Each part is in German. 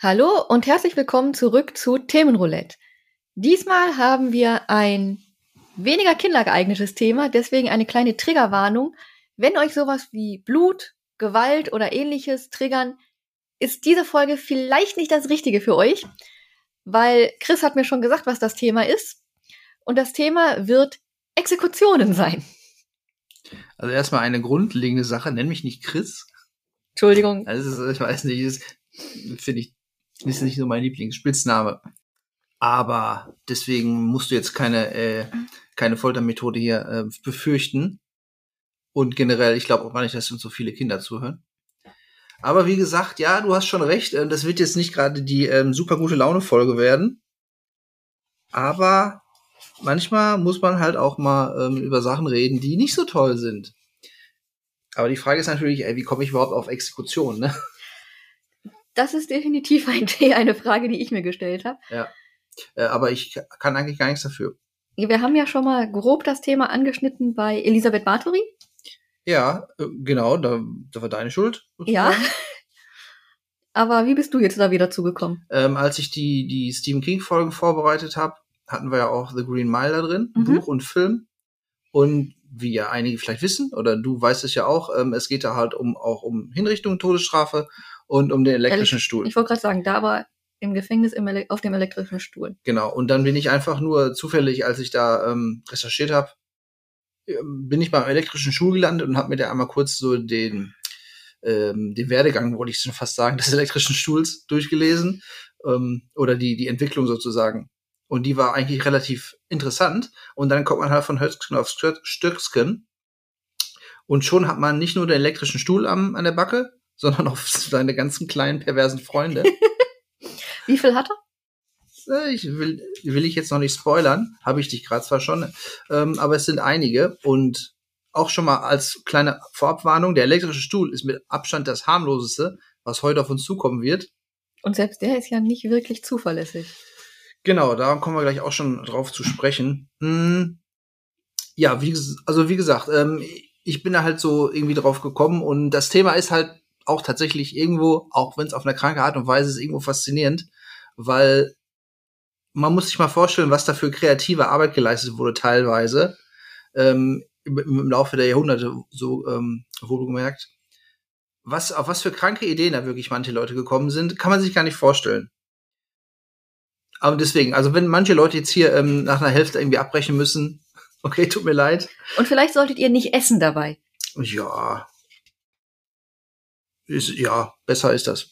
Hallo und herzlich willkommen zurück zu Themenroulette. Diesmal haben wir ein weniger kindergeeignetes Thema, deswegen eine kleine Triggerwarnung. Wenn euch sowas wie Blut, Gewalt oder ähnliches triggern, ist diese Folge vielleicht nicht das Richtige für euch, weil Chris hat mir schon gesagt, was das Thema ist. Und das Thema wird Exekutionen sein. Also erstmal eine grundlegende Sache, nenn mich nicht Chris. Entschuldigung. Also ich weiß nicht, finde ich, ist nicht so mein Lieblingsspitzname. Aber deswegen musst du jetzt keine, äh, keine Foltermethode hier äh, befürchten. Und generell, ich glaube auch gar nicht, dass uns so viele Kinder zuhören. Aber wie gesagt, ja, du hast schon recht. Äh, das wird jetzt nicht gerade die ähm, super gute Laune-Folge werden. Aber manchmal muss man halt auch mal ähm, über Sachen reden, die nicht so toll sind. Aber die Frage ist natürlich, ey, wie komme ich überhaupt auf Exekution, ne? Das ist definitiv ein, eine Frage, die ich mir gestellt habe. Ja. Äh, aber ich kann eigentlich gar nichts dafür. Wir haben ja schon mal grob das Thema angeschnitten bei Elisabeth Bathory. Ja, äh, genau, da, da war deine Schuld. Ja. Aber wie bist du jetzt da wieder zugekommen? Ähm, als ich die, die Stephen King-Folgen vorbereitet habe, hatten wir ja auch The Green Mile da drin, mhm. Buch und Film. Und wie ja einige vielleicht wissen, oder du weißt es ja auch, ähm, es geht da halt um auch um Hinrichtung, Todesstrafe und um den elektrischen Ele Stuhl. Ich wollte gerade sagen, da aber im Gefängnis im auf dem elektrischen Stuhl. Genau, und dann bin ich einfach nur zufällig, als ich da ähm, recherchiert habe, bin ich beim elektrischen Stuhl gelandet und habe mir da einmal kurz so den, ähm, den Werdegang, wollte ich schon fast sagen, des elektrischen Stuhls durchgelesen ähm, oder die, die Entwicklung sozusagen. Und die war eigentlich relativ interessant. Und dann kommt man halt von Höchstgen auf Stöcksken. Und schon hat man nicht nur den elektrischen Stuhl am, an der Backe, sondern auch seine ganzen kleinen perversen Freunde. Wie viel hat er? Äh, ich will, will ich jetzt noch nicht spoilern, habe ich dich gerade zwar schon, ähm, aber es sind einige und auch schon mal als kleine Vorabwarnung, der elektrische Stuhl ist mit Abstand das harmloseste, was heute auf uns zukommen wird. Und selbst der ist ja nicht wirklich zuverlässig. Genau, da kommen wir gleich auch schon drauf zu sprechen. Hm, ja, wie, also wie gesagt, ähm, ich bin da halt so irgendwie drauf gekommen und das Thema ist halt auch tatsächlich irgendwo, auch wenn es auf eine kranke Art und Weise ist, irgendwo faszinierend, weil man muss sich mal vorstellen, was da für kreative Arbeit geleistet wurde teilweise ähm, im, im, Laufe der Jahrhunderte, so ähm, wurde gemerkt. Was, auf was für kranke Ideen da wirklich manche Leute gekommen sind, kann man sich gar nicht vorstellen. Aber deswegen, also wenn manche Leute jetzt hier ähm, nach einer Hälfte irgendwie abbrechen müssen, okay, tut mir leid. Und vielleicht solltet ihr nicht essen dabei. Ja, ist, ja, besser ist das.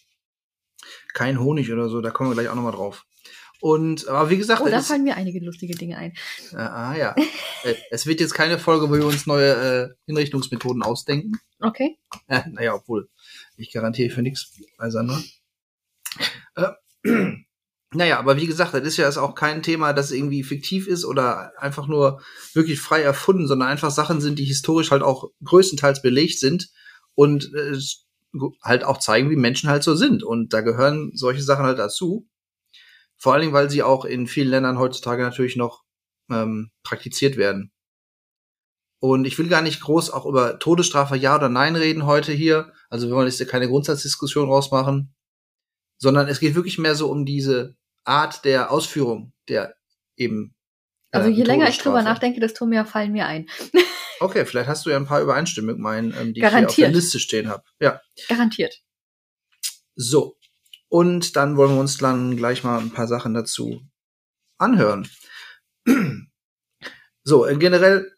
Kein Honig oder so, da kommen wir gleich auch nochmal drauf. Und, aber wie gesagt. Oh, da fallen mir einige lustige Dinge ein. Äh, ah, ja. Äh, es wird jetzt keine Folge, wo wir uns neue äh, Hinrichtungsmethoden ausdenken. Okay. Äh, naja, obwohl, ich garantiere für nichts bei Sandra. Äh, naja, aber wie gesagt, das ist ja auch kein Thema, das irgendwie fiktiv ist oder einfach nur wirklich frei erfunden, sondern einfach Sachen sind, die historisch halt auch größtenteils belegt sind. Und äh, halt auch zeigen, wie Menschen halt so sind. Und da gehören solche Sachen halt dazu. Vor allen Dingen, weil sie auch in vielen Ländern heutzutage natürlich noch ähm, praktiziert werden. Und ich will gar nicht groß auch über Todesstrafe ja oder nein reden heute hier. Also wir wollen jetzt keine Grundsatzdiskussion rausmachen, sondern es geht wirklich mehr so um diese Art der Ausführung der eben. Äh, also je länger ich drüber nachdenke, desto mehr fallen mir ein. Okay, vielleicht hast du ja ein paar Übereinstimmungen mit meinen, ähm, die Garantiert. ich hier auf der Liste stehen habe. Ja. Garantiert. So. Und dann wollen wir uns dann gleich mal ein paar Sachen dazu anhören. So, äh, generell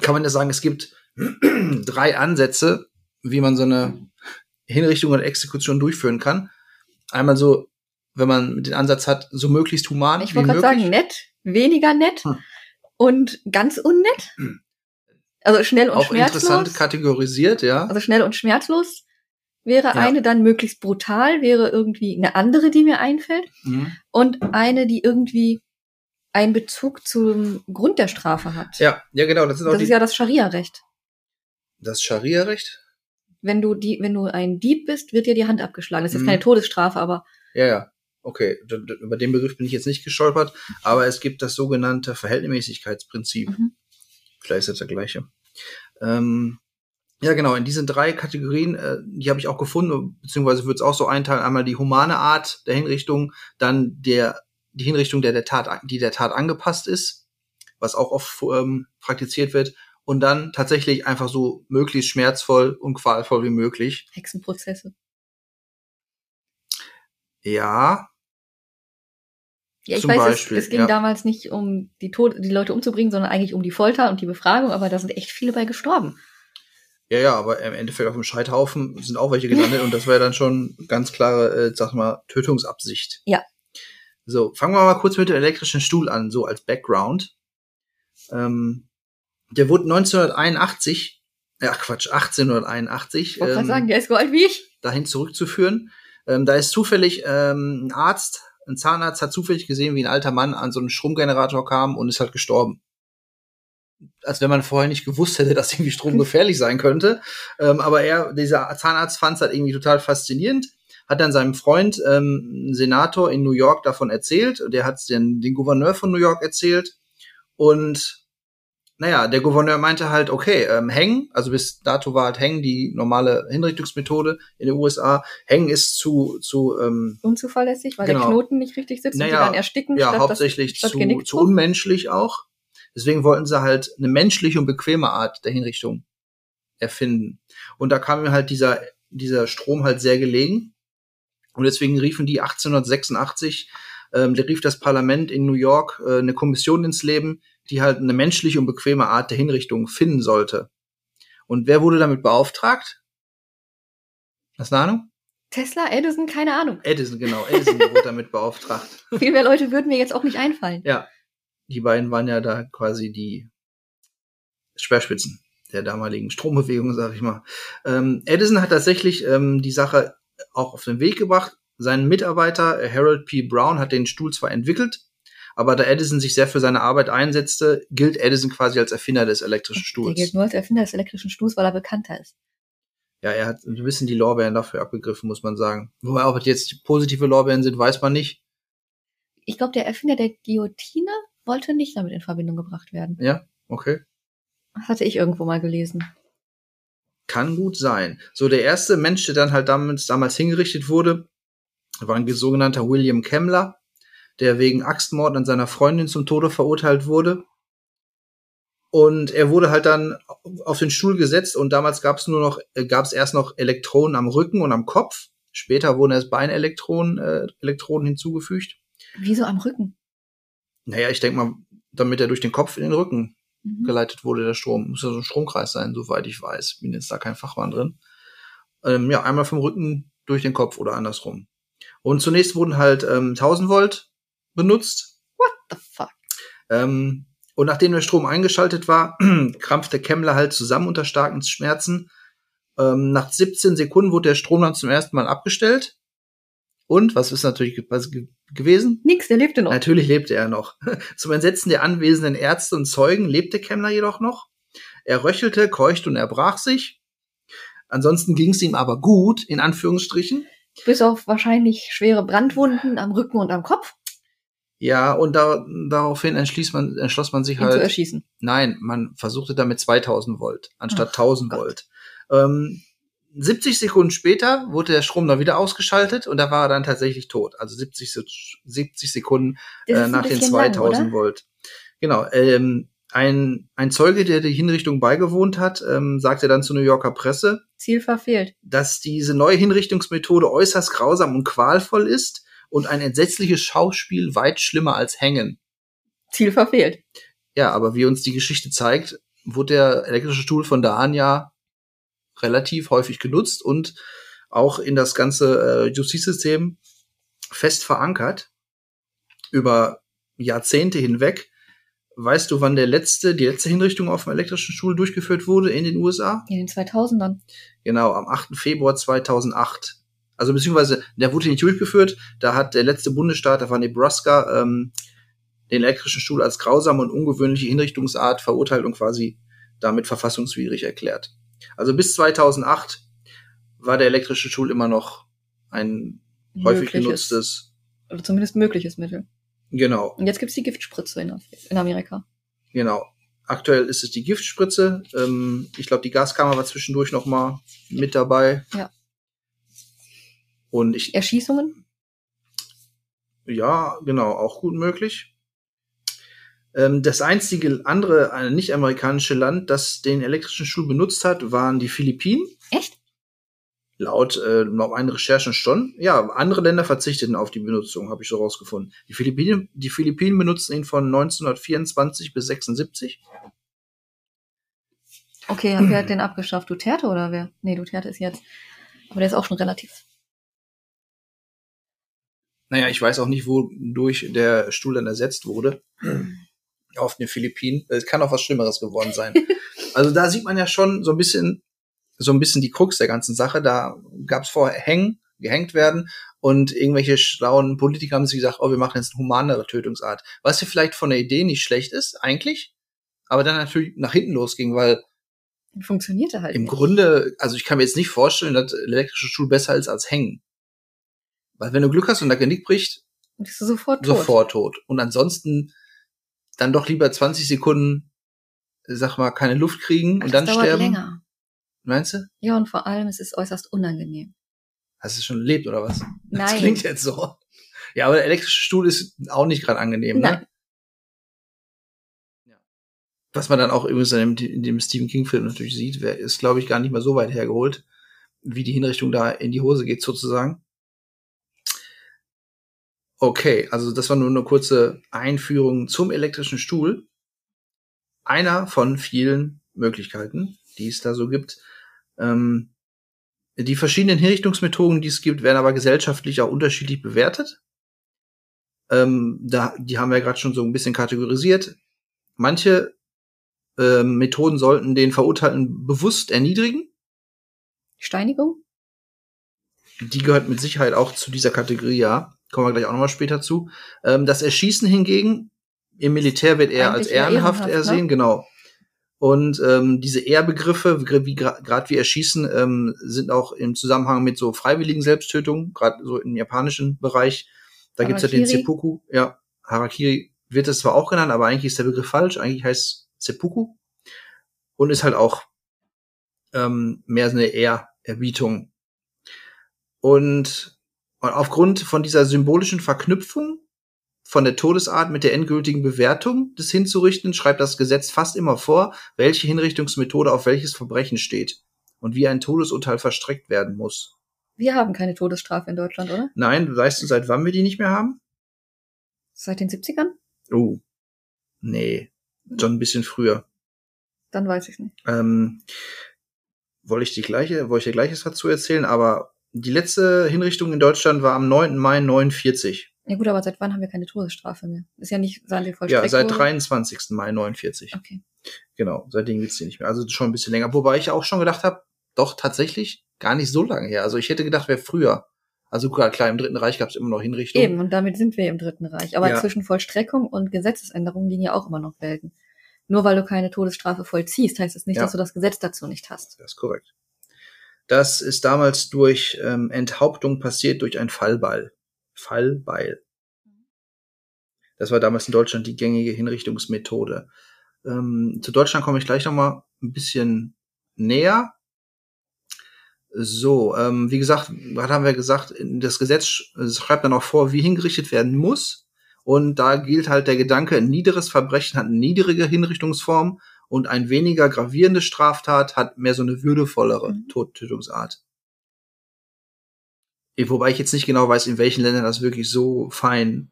kann man ja sagen, es gibt drei Ansätze, wie man so eine Hinrichtung und Exekution durchführen kann. Einmal so, wenn man den Ansatz hat, so möglichst human. Ich wollte gerade sagen, nett, weniger nett hm. und ganz unnett. Hm. Also schnell und auch schmerzlos. interessant kategorisiert, ja. Also schnell und schmerzlos wäre ja. eine, dann möglichst brutal wäre irgendwie eine andere, die mir einfällt. Mhm. Und eine, die irgendwie einen Bezug zum Grund der Strafe hat. Ja, ja, genau. Das ist, das ist ja das Scharia-Recht. Das Scharia-Recht? wenn du die, wenn du ein Dieb bist, wird dir die Hand abgeschlagen. Das ist Mhm. jetzt keine Todesstrafe, aber Ja, ja. Okay, über den Begriff bin ich jetzt nicht gestolpert, aber es gibt das sogenannte Verhältnismäßigkeitsprinzip. Mhm. Vielleicht ist das der gleiche. Ähm, ja, genau, in diesen drei Kategorien, äh, die habe ich auch gefunden, beziehungsweise würde es auch so einteilen, einmal die humane Art der Hinrichtung, dann der, die Hinrichtung, der der Tat, die der Tat angepasst ist, was auch oft ähm, praktiziert wird, und dann tatsächlich einfach so möglichst schmerzvoll und qualvoll wie möglich. Hexenprozesse. Ja, Ja, ich Zum weiß, Beispiel, es, es ging ja. damals nicht um die, Tod die Leute umzubringen, sondern eigentlich um die Folter und die Befragung, aber da sind echt viele bei gestorben. Ja, ja, aber im Endeffekt auf dem Scheithaufen sind auch welche gelandet und das wäre dann schon ganz klare, äh, sag mal, Tötungsabsicht. Ja. So, fangen wir mal kurz mit dem elektrischen Stuhl an, so als Background. Ähm, der wurde 1981, ach Quatsch, 1881 Ich wollte ähm, sagen, der ist wie ich. dahin zurückzuführen. Ähm, da ist zufällig ähm, ein Arzt, ein Zahnarzt hat zufällig gesehen, wie ein alter Mann an so einen Stromgenerator kam und ist halt gestorben. Als wenn man vorher nicht gewusst hätte, dass irgendwie Strom gefährlich sein könnte. Ähm, aber er, dieser Zahnarzt fand es halt irgendwie total faszinierend, hat dann seinem Freund, ähm, Senator in New York, davon erzählt. Und Der hat es den, den Gouverneur von New York erzählt. Und naja, der Gouverneur meinte halt, okay, ähm, hängen, also bis dato war halt hängen die normale Hinrichtungsmethode in den USA. Hängen ist zu, zu ähm, Unzuverlässig, weil Genau. der Knoten nicht richtig sitzt und Naja, die dann ersticken. ja, statt hauptsächlich das, statt zu, zu unmenschlich auch. Deswegen wollten sie halt eine menschliche und bequeme Art der Hinrichtung erfinden. Und da kam mir halt dieser, dieser Strom halt sehr gelegen. Und deswegen riefen die 1886, ähm, der rief das Parlament in New York äh, eine Kommission ins Leben, die halt eine menschliche und bequeme Art der Hinrichtung finden sollte. Und wer wurde damit beauftragt? Hast du eine Ahnung? Tesla, Edison, keine Ahnung. Edison, genau. Edison wurde damit beauftragt. Viel mehr Leute würden mir jetzt auch nicht einfallen. Ja, die beiden waren ja da quasi die Speerspitzen der damaligen Strombewegung, sag ich mal. Ähm, Edison hat tatsächlich ähm, die Sache auch auf den Weg gebracht. Sein Mitarbeiter äh, Harold P. Brown hat den Stuhl zwar entwickelt, aber da Edison sich sehr für seine Arbeit einsetzte, gilt Edison quasi als Erfinder des elektrischen Stuhls. gilt nur als Erfinder des elektrischen Stuhls, weil er bekannter ist. Ja, er hat ein bisschen die Lorbeeren dafür abgegriffen, muss man sagen. Wobei auch jetzt positive Lorbeeren sind, weiß man nicht. Ich glaube, der Erfinder der Guillotine wollte nicht damit in Verbindung gebracht werden. Ja, okay. Das hatte ich irgendwo mal gelesen. Kann gut sein. So, der erste Mensch, der dann halt damals, damals hingerichtet wurde, war ein sogenannter William Kemmler, der wegen Axtmord an seiner Freundin zum Tode verurteilt wurde. Und er wurde halt dann auf den Stuhl gesetzt und damals gab es nur noch, äh, gab es erst noch Elektronen am Rücken und am Kopf. Später wurden erst Beinelektronen äh, Elektronen hinzugefügt. Wieso am Rücken? Naja, ich denke mal, damit er durch den Kopf in den Rücken Mhm. geleitet wurde, der Strom. Muss ja so ein Stromkreis sein, soweit ich weiß. Bin jetzt da kein Fachmann drin. Ähm, ja, einmal vom Rücken durch den Kopf oder andersrum. Und zunächst wurden halt ähm, 1000 Volt benutzt. What the fuck? Ähm, und nachdem der Strom eingeschaltet war, krampfte Kemmler halt zusammen unter starken Schmerzen. Ähm, nach 17 Sekunden wurde der Strom dann zum ersten Mal abgestellt. Und was ist natürlich was gewesen? Nix, der lebte noch. Natürlich lebte er noch. Zum Entsetzen der anwesenden Ärzte und Zeugen lebte Kemmler jedoch noch. Er röchelte, keuchte und erbrach sich. Ansonsten ging es ihm aber gut, in Anführungsstrichen. Bis auf wahrscheinlich schwere Brandwunden am Rücken und am Kopf, Ja, und da, daraufhin entschließt man, entschloss man sich ihn zu halt, erschießen. nein, man versuchte damit 2000 Volt anstatt Ach 1000 Gott. Volt. Ähm, 70 Sekunden später wurde der Strom dann wieder ausgeschaltet und da war er dann tatsächlich tot. Also 70, Se- 70 Sekunden äh, nach den bisschen lang, 2000 oder? Volt. Genau. Ähm, ein, ein Zeuge, der die Hinrichtung beigewohnt hat, ähm, sagte dann zur New Yorker Presse, Ziel verfehlt. dass diese neue Hinrichtungsmethode äußerst grausam und qualvoll ist und ein entsetzliches Schauspiel weit schlimmer als Hängen. Ziel verfehlt. Ja, aber wie uns die Geschichte zeigt, wurde der elektrische Stuhl von da an ja relativ häufig genutzt und auch in das ganze äh, Justizsystem fest verankert über Jahrzehnte hinweg. Weißt du, wann der letzte, die letzte Hinrichtung auf dem elektrischen Stuhl durchgeführt wurde in den USA? In den 2000ern. Genau, am 8. Februar 2008. Also beziehungsweise, der wurde nicht durchgeführt. Da hat der letzte Bundesstaat, da war Nebraska, ähm, den elektrischen Stuhl als grausame und ungewöhnliche Hinrichtungsart verurteilt und quasi damit verfassungswidrig erklärt. Also bis 2008 war der elektrische Stuhl immer noch ein häufig Mögliches. genutztes. Oder zumindest mögliches Mittel. Genau, Und jetzt gibt's die Giftspritze in, in Amerika. genau. Aktuell ist es die Giftspritze. Ähm, ich glaube, die Gaskammer war zwischendurch noch mal mit dabei. Ja. Und ich, Erschießungen? ja, genau, auch gut möglich. Ähm, das einzige andere, eine nicht-amerikanische Land, das den elektrischen Stuhl benutzt hat, waren die Philippinen. Echt? Laut, äh, laut meinen Recherchen schon. Ja, andere Länder verzichteten auf die Benutzung, habe ich so rausgefunden. Die Philippinen, die Philippinen benutzten ihn von 1924 bis 76. Okay, wer hat den abgeschafft? Duterte oder wer? Nee, Duterte ist jetzt. Aber der ist auch schon relativ. Naja, ich weiß auch nicht, wodurch der Stuhl dann ersetzt wurde. Auf den Philippinen. Es kann auch was Schlimmeres geworden sein. also da sieht man ja schon so ein bisschen, so ein bisschen die Krux der ganzen Sache. Da gab es vorher Hängen, gehängt werden und irgendwelche schlauen Politiker haben sich gesagt, oh, wir machen jetzt eine humanere Tötungsart. Was ja vielleicht von der Idee nicht schlecht ist, eigentlich, aber dann natürlich nach hinten losging, weil Funktionierte halt im nicht. Grunde, also ich kann mir jetzt nicht vorstellen, dass elektrische Stuhl besser ist als hängen. Weil wenn du Glück hast und der Genick bricht, bist du sofort tot. sofort tot. Und ansonsten dann doch lieber 20 Sekunden, sag mal, keine Luft kriegen Das und dann dauert sterben. länger. Meinst du? Ja, und vor allem, es ist äußerst unangenehm. Hast du schon erlebt oder was? Das Nein. klingt jetzt so. Ja, aber der elektrische Stuhl ist auch nicht gerade angenehm, ne? Nein. Was man dann auch übrigens in dem, in dem Stephen King-Film natürlich sieht, ist, glaube ich, gar nicht mehr so weit hergeholt, wie die Hinrichtung da in die Hose geht, sozusagen. Okay, also das war nur eine kurze Einführung zum elektrischen Stuhl. Einer von vielen Möglichkeiten, die es da so gibt. Ähm, die verschiedenen Hinrichtungsmethoden, die es gibt, werden aber gesellschaftlich auch unterschiedlich bewertet. Ähm, da, die haben wir ja gerade schon so ein bisschen kategorisiert. Manche ähm, Methoden sollten den Verurteilten bewusst erniedrigen. Steinigung? Die gehört mit Sicherheit auch zu dieser Kategorie, ja. Kommen wir gleich auch nochmal später zu. Ähm, das Erschießen hingegen, im Militär wird eher als Eigentlich eher ehrenhaft ehrenhaft, ersehen, ne? genau. Und ähm, diese Ehrbegriffe, wie gerade wie Erschießen, ähm, sind auch im Zusammenhang mit so freiwilligen Selbsttötungen, gerade so im japanischen Bereich. Da gibt's ja den Harakiri. Seppuku. Ja, Harakiri wird es zwar auch genannt, aber eigentlich ist der Begriff falsch. Eigentlich heißt Seppuku und ist halt auch ähm, mehr so eine Ehrerbietung. Und, und aufgrund von dieser symbolischen Verknüpfung von der Todesart mit der endgültigen Bewertung des Hinzurichten schreibt das Gesetz fast immer vor, welche Hinrichtungsmethode auf welches Verbrechen steht und wie ein Todesurteil verstreckt werden muss. Wir haben keine Todesstrafe in Deutschland, oder? Nein, weißt du, seit wann wir die nicht mehr haben? Seit den 70ern? Oh, nee, schon ein bisschen früher. Dann weiß ich nicht. Ähm, wollte ich die gleiche, wollte ich dir gleiches dazu erzählen, aber die letzte Hinrichtung in Deutschland war am 9. Mai 49. Ja gut, aber seit wann haben wir keine Todesstrafe mehr? Ist ja nicht seit der Vollstreckung. Ja, seit 23. Mai 49. Okay. Genau, seitdem gibt's die nicht mehr. Also schon ein bisschen länger. Wobei ich auch schon gedacht habe, doch tatsächlich gar nicht so lange her. Also ich hätte gedacht, wäre früher. Also klar, im Dritten Reich gab's immer noch Hinrichtungen. Eben, und damit sind wir im Dritten Reich. Aber Ja. zwischen Vollstreckung und Gesetzesänderung liegen ja auch immer noch Welten. Nur weil du keine Todesstrafe vollziehst, heißt es nicht, Ja. dass du das Gesetz dazu nicht hast. Das ist korrekt. Das ist damals durch ähm, Enthauptung passiert durch ein Fallbeil. Fallbeil. Das war damals in Deutschland die gängige Hinrichtungsmethode. Ähm, zu Deutschland komme ich gleich noch mal ein bisschen näher. So, ähm, wie gesagt, was haben wir gesagt? Das Gesetz sch- schreibt dann auch vor, wie hingerichtet werden muss. Und da gilt halt der Gedanke, ein niederes Verbrechen hat eine niedrige Hinrichtungsform und ein weniger gravierende Straftat hat mehr so eine würdevollere Mhm. Todtötungsart. Eh, Wobei ich jetzt nicht genau weiß, in welchen Ländern das wirklich so fein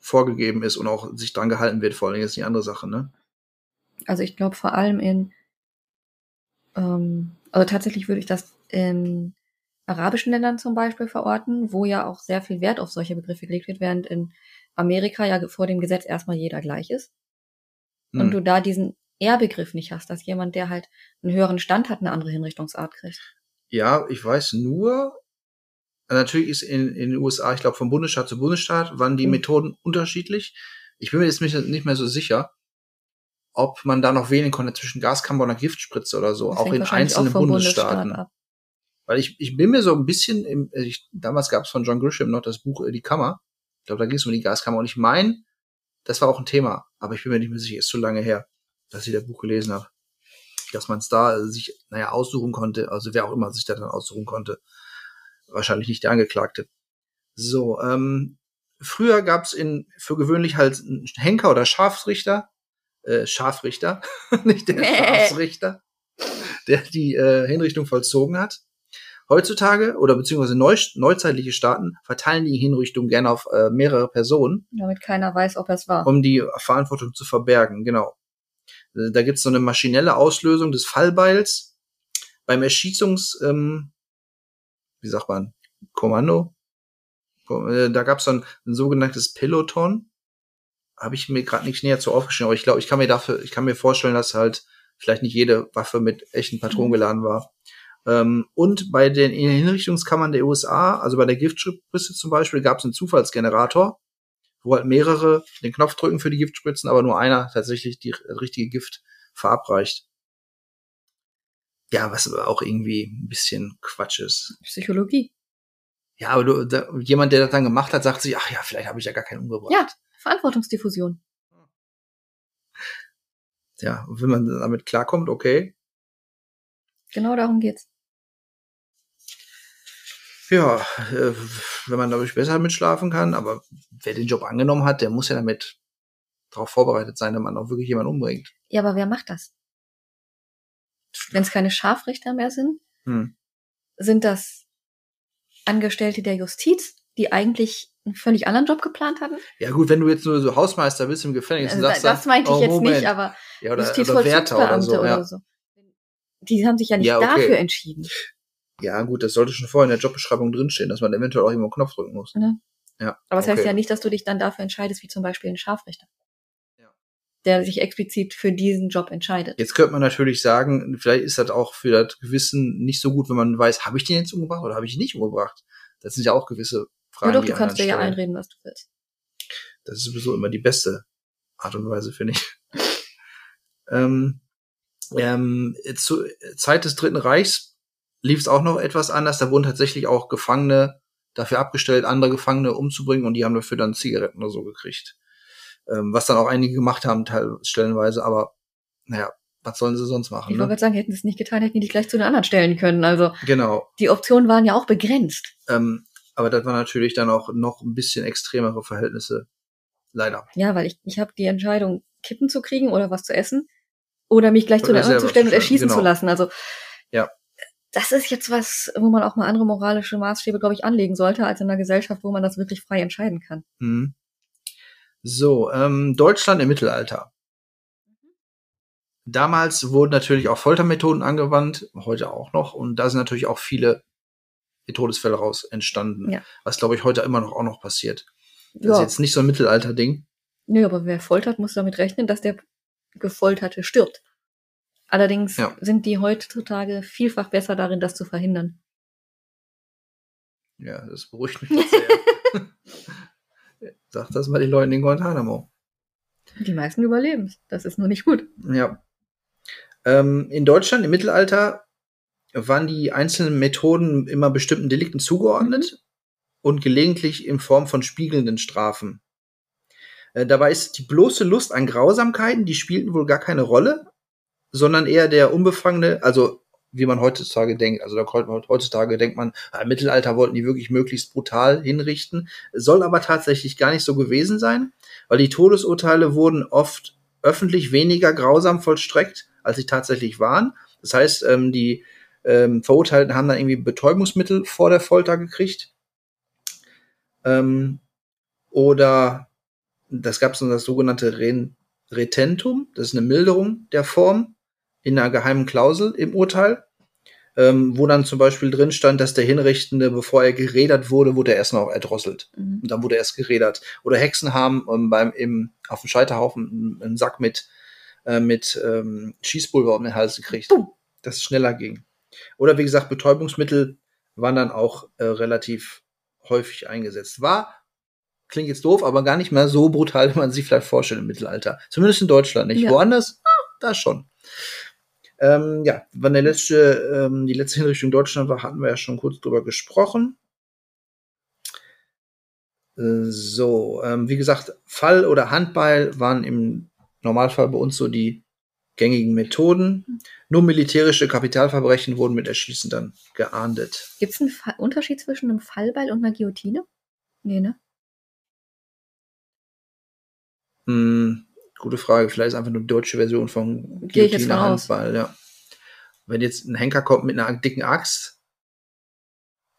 vorgegeben ist und auch sich dran gehalten wird, vor allem ist die andere Sache, ne? Also ich glaube vor allem in, ähm, also tatsächlich würde ich das in arabischen Ländern zum Beispiel verorten, wo ja auch sehr viel Wert auf solche Begriffe gelegt wird, während in Amerika ja vor dem Gesetz erstmal jeder gleich ist. Und Hm. du da diesen Ehrbegriff nicht hast, dass jemand, der halt einen höheren Stand hat, eine andere Hinrichtungsart kriegt. Ja, ich weiß nur, natürlich ist in, in den USA, ich glaube, vom Bundesstaat zu Bundesstaat waren die Mhm. Methoden unterschiedlich. Ich bin mir jetzt nicht mehr so sicher, ob man da noch wählen konnte zwischen Gaskammer oder Giftspritze oder so, Das auch in einzelnen vom Bundesstaaten. Bundesstaat. Weil ich, ich bin mir so ein bisschen, im, ich, damals gab es von John Grisham noch das Buch äh, Die Kammer. Ich glaube, da ging es um die Gaskammer. Und ich meine, das war auch ein Thema, aber ich bin mir nicht mehr sicher, ist zu lange her, dass ich das Buch gelesen habe. Dass man es da sich, naja, aussuchen konnte, also wer auch immer sich da dann aussuchen konnte. Wahrscheinlich nicht der Angeklagte. So, ähm, früher gab's in für gewöhnlich halt einen Henker oder Schafsrichter, äh, Schafrichter, nicht der Schafsrichter, der die äh, Hinrichtung vollzogen hat. Heutzutage oder beziehungsweise neu, neuzeitliche Staaten verteilen die Hinrichtung gerne auf äh, mehrere Personen, Damit keiner weiß, ob es war. um die Verantwortung zu verbergen. Genau. Da gibt's so eine maschinelle Auslösung des Fallbeils beim Erschießungs, ähm, wie sagt man, Kommando. Ko- äh, Da gab's so ein, ein sogenanntes Peloton. Habe ich mir gerade nicht näher zu aufgeschrieben, aber ich glaube, ich kann mir dafür, ich kann mir vorstellen, dass halt vielleicht nicht jede Waffe mit echten Patronen Mhm. geladen war. Ähm, und bei den Hinrichtungskammern der USA, also bei der Giftspritze zum Beispiel, gab es einen Zufallsgenerator, wo halt mehrere den Knopf drücken für die Giftspritzen, aber nur einer tatsächlich die richtige Gift verabreicht. Ja, was aber auch irgendwie ein bisschen Quatsch ist. Psychologie. Ja, aber du, da, jemand, der das dann gemacht hat, sagt sich, ach ja, vielleicht habe ich ja gar keinen umgebracht. Ja, Verantwortungsdiffusion. Ja, wenn man damit klarkommt, okay. Genau darum geht's. Ja, äh, wenn man dadurch besser mitschlafen kann, aber wer den Job angenommen hat, der muss ja damit darauf vorbereitet sein, wenn man auch wirklich jemanden umbringt. Ja, aber wer macht das? Wenn es keine Scharfrichter mehr sind, Hm. sind das Angestellte der Justiz, die eigentlich einen völlig anderen Job geplant hatten? Ja gut, wenn du jetzt nur so Hausmeister bist im Gefängnis Also, und sagst das dann, meinte ich oh, jetzt Moment. nicht, aber ja, oder, oder Wärter oder oder, so. so, Ja. Die haben sich ja nicht Ja, okay. dafür entschieden. Ja gut, das sollte schon vorher in der Jobbeschreibung drinstehen, dass man eventuell auch immer einen Knopf drücken muss. Ne? Ja, Aber es heißt okay. ja nicht, dass du dich dann dafür entscheidest, wie zum Beispiel ein Scharfrichter. Ja. Der sich explizit für diesen Job entscheidet. Jetzt könnte man natürlich sagen, vielleicht ist das auch für das Gewissen nicht so gut, wenn man weiß, habe ich den jetzt umgebracht oder habe ich ihn nicht umgebracht? Das sind ja auch gewisse Ja Fragen. doch, die du kannst dir ja einreden, was du willst. Das ist sowieso immer die beste Art und Weise, finde ich. ähm, ähm, zur Zeit des Dritten Reichs lief es auch noch etwas anders. Da wurden tatsächlich auch Gefangene dafür abgestellt, andere Gefangene umzubringen und die haben dafür dann Zigaretten oder so gekriegt. Ähm, was dann auch einige gemacht haben, teil stellenweise, aber naja, was sollen sie sonst Ich machen? wollte Ne? sagen, hätten sie es nicht getan, hätten die dich gleich zu den anderen stellen können. Also Genau. die Optionen waren ja auch begrenzt. Ähm, aber das war natürlich dann auch noch ein bisschen extremere Verhältnisse. Leider. Ja, weil ich, ich habe die Entscheidung, Kippen zu kriegen oder was zu essen oder mich gleich zu Oder den anderen zu stellen und zu erschießen genau. zu lassen. Also Ja. Das ist jetzt was, wo man auch mal andere moralische Maßstäbe, glaube ich, anlegen sollte, als in einer Gesellschaft, wo man das wirklich frei entscheiden kann. Mhm. So, ähm, Deutschland im Mittelalter. Damals wurden natürlich auch Foltermethoden angewandt, heute auch noch, und da sind natürlich auch viele Todesfälle raus entstanden, Ja. was glaube ich heute immer noch auch noch passiert. Das ist Ja. jetzt nicht so ein Mittelalter-Ding. Nö, aber wer foltert, muss damit rechnen, dass der Gefolterte stirbt. Allerdings Ja. sind die heutzutage vielfach besser darin, das zu verhindern. Ja, das beruhigt mich sehr. Sag das mal den Leuten in Guantanamo. Die meisten überleben Das ist nur nicht gut. Ja. Ähm, in Deutschland im Mittelalter waren die einzelnen Methoden immer bestimmten Delikten zugeordnet und gelegentlich in Form von spiegelnden Strafen. Äh, dabei ist die bloße Lust an Grausamkeiten, die spielten wohl gar keine Rolle, sondern eher der unbefangene, also wie man heutzutage denkt, also da heutzutage denkt man, ah, im Mittelalter wollten die wirklich möglichst brutal hinrichten, soll aber tatsächlich gar nicht so gewesen sein, weil die Todesurteile wurden oft öffentlich weniger grausam vollstreckt, als sie tatsächlich waren. Das heißt, ähm, die ähm, Verurteilten haben dann irgendwie Betäubungsmittel vor der Folter gekriegt. Ähm, oder das gab es dann das sogenannte Retentum, das ist eine Milderung der Form in einer geheimen Klausel im Urteil, ähm, wo dann zum Beispiel drin stand, dass der Hinrichtende, bevor er gerädert wurde, wurde er erstmal auch erdrosselt. Mhm. Und dann wurde er erst gerädert. Oder Hexen haben ähm, beim, im, auf dem Scheiterhaufen einen, einen Sack mit, äh, mit ähm, Schießpulver um den Hals gekriegt, Puh. dass es schneller ging. Oder wie gesagt, Betäubungsmittel waren dann auch äh, relativ häufig eingesetzt. War, klingt jetzt doof, aber gar nicht mehr so brutal, wie man sich vielleicht vorstellt im Mittelalter. Zumindest in Deutschland nicht. Ja. Woanders, ah, da schon. Ähm, ja, wann der letzte, ähm, die letzte Hinrichtung Deutschland war, hatten wir ja schon kurz drüber gesprochen. Äh, so, ähm, wie gesagt, Fall oder Handball waren im Normalfall bei uns so die gängigen Methoden. Nur militärische Kapitalverbrechen wurden mit Erschießen dann geahndet. Gibt es einen Fa Unterschied zwischen einem Fallbeil und einer Guillotine? Nee, ne? Hm, gute Frage. Vielleicht ist einfach nur die deutsche Version von Guillotine. Handball, ja. Wenn jetzt ein Henker kommt mit einer dicken Axt,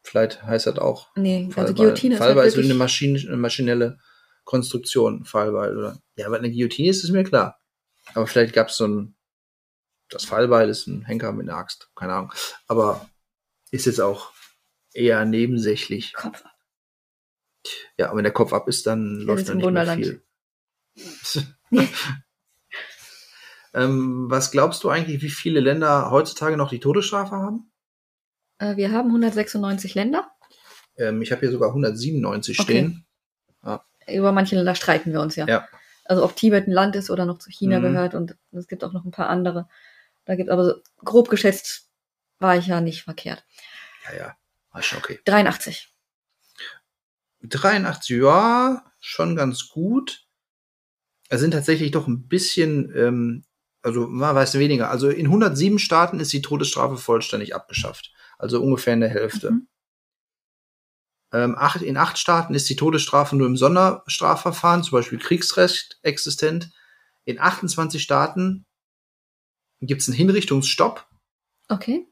vielleicht heißt das auch Nee, also Fallbeil. Guillotine ist Fallbeil halt ist so eine. Maschine, eine maschinelle Konstruktion, Fallbeil, oder? Ja, aber eine Guillotine ist es mir klar. Aber vielleicht gab es so ein, das Fallbeil ist ein Henker mit einer Axt, keine Ahnung. Aber ist jetzt auch eher nebensächlich. Kopf ab. Ja, und wenn der Kopf ab ist, dann läuft ist da im nicht mehr viel. ähm, was glaubst du eigentlich, wie viele Länder heutzutage noch die Todesstrafe haben? Äh, wir haben 196 Länder. Ähm, ich habe hier sogar 197 Okay. stehen. Über manche Länder streiten wir uns ja. Ja. Also ob Tibet ein Land ist oder noch zu China Mhm. gehört und es gibt auch noch ein paar andere. Da gibt aber so, grob geschätzt war ich ja nicht verkehrt. Ja, ja, war schon okay. 83. 83, ja, schon ganz gut. Es sind tatsächlich doch ein bisschen, ähm, also man weiß weniger. Also in 107 Staaten ist die Todesstrafe vollständig abgeschafft. Also ungefähr in der Hälfte. Mhm. Ähm, acht, in acht Staaten ist die Todesstrafe nur im Sonderstrafverfahren, zum Beispiel Kriegsrecht, existent. In 28 Staaten gibt es einen Hinrichtungsstopp. Okay.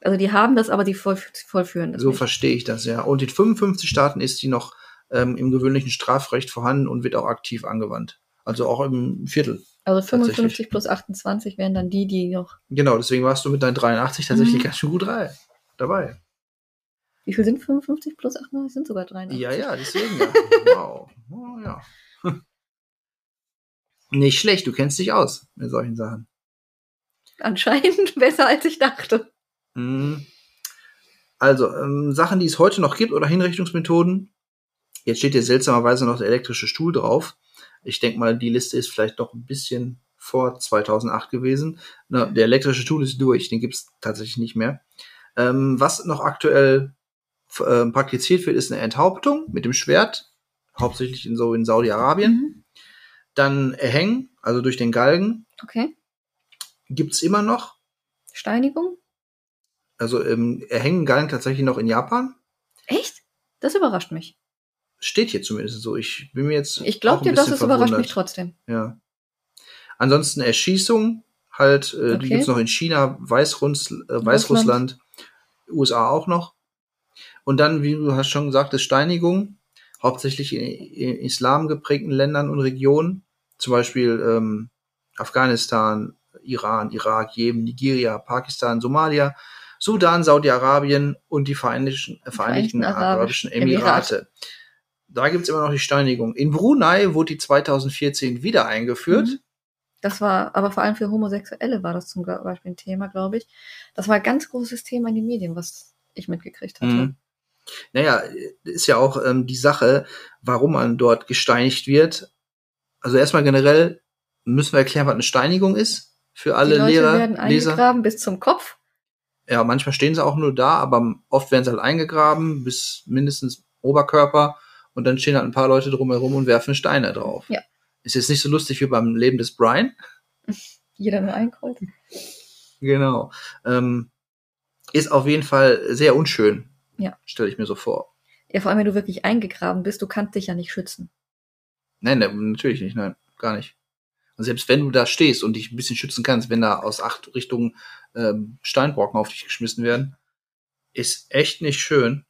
Also die haben das, aber die voll, vollführen das So nicht. verstehe ich das, ja. Und in 55 Staaten ist die noch ähm, im gewöhnlichen Strafrecht vorhanden und wird auch aktiv angewandt. Also auch im Viertel. Also 55 tatsächlich. plus 28 wären dann die, die noch. Genau, deswegen warst du mit deinen 83 tatsächlich Mhm. ganz schön gut rein, dabei. Wie viel sind 55 plus 28? Sind sogar 83. Ja, ja, deswegen ja. wow. Oh, ja. Nicht schlecht, du kennst dich aus mit solchen Sachen. Anscheinend besser als ich dachte. Mhm. Also, ähm, Sachen, die es heute noch gibt oder Hinrichtungsmethoden. Jetzt steht hier seltsamerweise noch der elektrische Stuhl drauf. Ich denke mal, die Liste ist vielleicht noch ein bisschen vor 2008 gewesen. Na, der elektrische Stuhl ist durch, den gibt's tatsächlich nicht mehr. Ähm, was noch aktuell ähm, praktiziert wird, ist eine Enthauptung mit dem Schwert, hauptsächlich in so in Saudi-Arabien. Mhm. Dann Erhängen, also durch den Galgen, Okay. gibt's immer noch. Steinigung? Also ähm, Erhängen Galgen tatsächlich noch in Japan. Echt? Das überrascht mich. Steht hier zumindest so. Ich bin mir jetzt. Ich glaube dir, das es überrascht mich trotzdem. Ja. Ansonsten Erschießung, halt, äh, die Okay. gibt's noch in China, Weißruss, äh, Weißrussland, USA auch noch. Und dann, wie du hast schon gesagt, ist Steinigung, hauptsächlich in, in islam geprägten Ländern und Regionen, zum Beispiel ähm, Afghanistan, Iran, Irak, Jemen, Nigeria, Pakistan, Somalia, Sudan, Saudi-Arabien und die Vereinigten, äh, Vereinigten Arabischen Arabischen Emirate. Da gibt's immer noch die Steinigung. In Brunei wurde die 2014 wieder eingeführt. Mhm. Das war, aber vor allem für Homosexuelle war das zum Beispiel ein Thema, glaube ich. Das war ein ganz großes Thema in den Medien, was ich mitgekriegt hatte. Mhm. Naja, ist ja auch ähm, die Sache, warum man dort gesteinigt wird. Also erstmal generell müssen wir erklären, was eine Steinigung ist. Für alle Die Leute Lehrer, werden Leser. eingegraben bis zum Kopf. Ja, manchmal stehen sie auch nur da, aber oft werden sie halt eingegraben bis mindestens Oberkörper und dann stehen halt ein paar Leute drumherum und werfen Steine drauf. Ja. Ist jetzt nicht so lustig wie beim Leben des Brian. Jeder nur ein Kreuz. Genau. Ähm, ist auf jeden Fall sehr unschön. Ja. Stelle ich mir so vor. Ja, vor allem, wenn du wirklich eingegraben bist, du kannst dich ja nicht schützen. Nein, ne, natürlich nicht, nein, gar nicht. Und selbst wenn du da stehst und dich ein bisschen schützen kannst, wenn da aus acht Richtungen ähm, Steinbrocken auf dich geschmissen werden, ist echt nicht schön.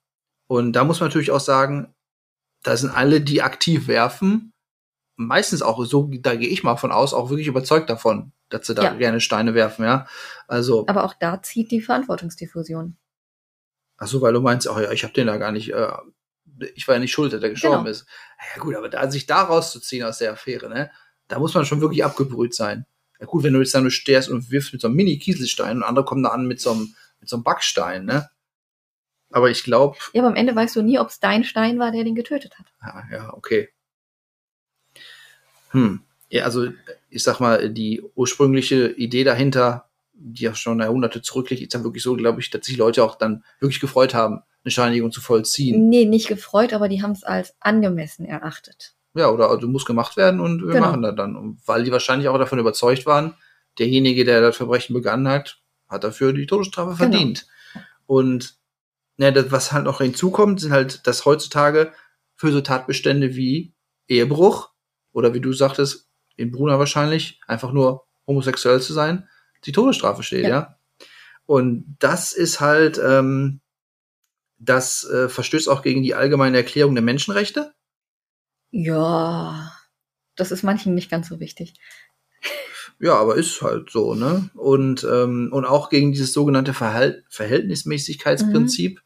Und da muss man natürlich auch sagen, da sind alle, die aktiv werfen, meistens auch so, da gehe ich mal von aus, auch wirklich überzeugt davon, dass sie da Ja. gerne Steine werfen, ja. Also, Aber auch da zieht die Verantwortungsdiffusion. ach so, weil du meinst, ach ja, ich habe den da gar nicht, äh, ich war ja nicht schuld, dass der gestorben Genau. ist. Ja gut, aber da sich da rauszuziehen aus der Affäre, ne, da muss man schon wirklich abgebrüht sein. Ja gut, wenn du jetzt da nur stehst und wirfst mit so einem Mini-Kieselstein und andere kommen da an mit so einem, mit so einem Backstein, ne. Aber ich glaube, Ja, aber am Ende weißt du nie, ob es dein Stein war, der den getötet hat. ja, ja, okay. Hm. Ja, also ich sag mal, die ursprüngliche Idee dahinter die ja schon Jahrhunderte zurückliegt, ist dann wirklich so, glaube ich, dass sich Leute auch dann wirklich gefreut haben, eine Steinigung zu vollziehen. Nee, nicht gefreut, aber die haben es als angemessen erachtet. Ja, oder also muss gemacht werden und wir Genau. machen das dann. Und weil die wahrscheinlich auch davon überzeugt waren, derjenige, der das Verbrechen begangen hat, hat dafür die Todesstrafe Genau. verdient. Und ja, das, was halt noch hinzukommt, sind halt, dass heutzutage für so Tatbestände wie Ehebruch oder wie du sagtest, in Bruna wahrscheinlich, einfach nur homosexuell zu sein, die Todesstrafe steht, ja. Ja. Und das ist halt, ähm, das äh, verstößt auch gegen die allgemeine Erklärung der Menschenrechte. Ja, das ist manchen nicht ganz so wichtig. Ja, aber ist halt so, ne? Und, ähm, und auch gegen dieses sogenannte Verhalt Verhältnismäßigkeitsprinzip.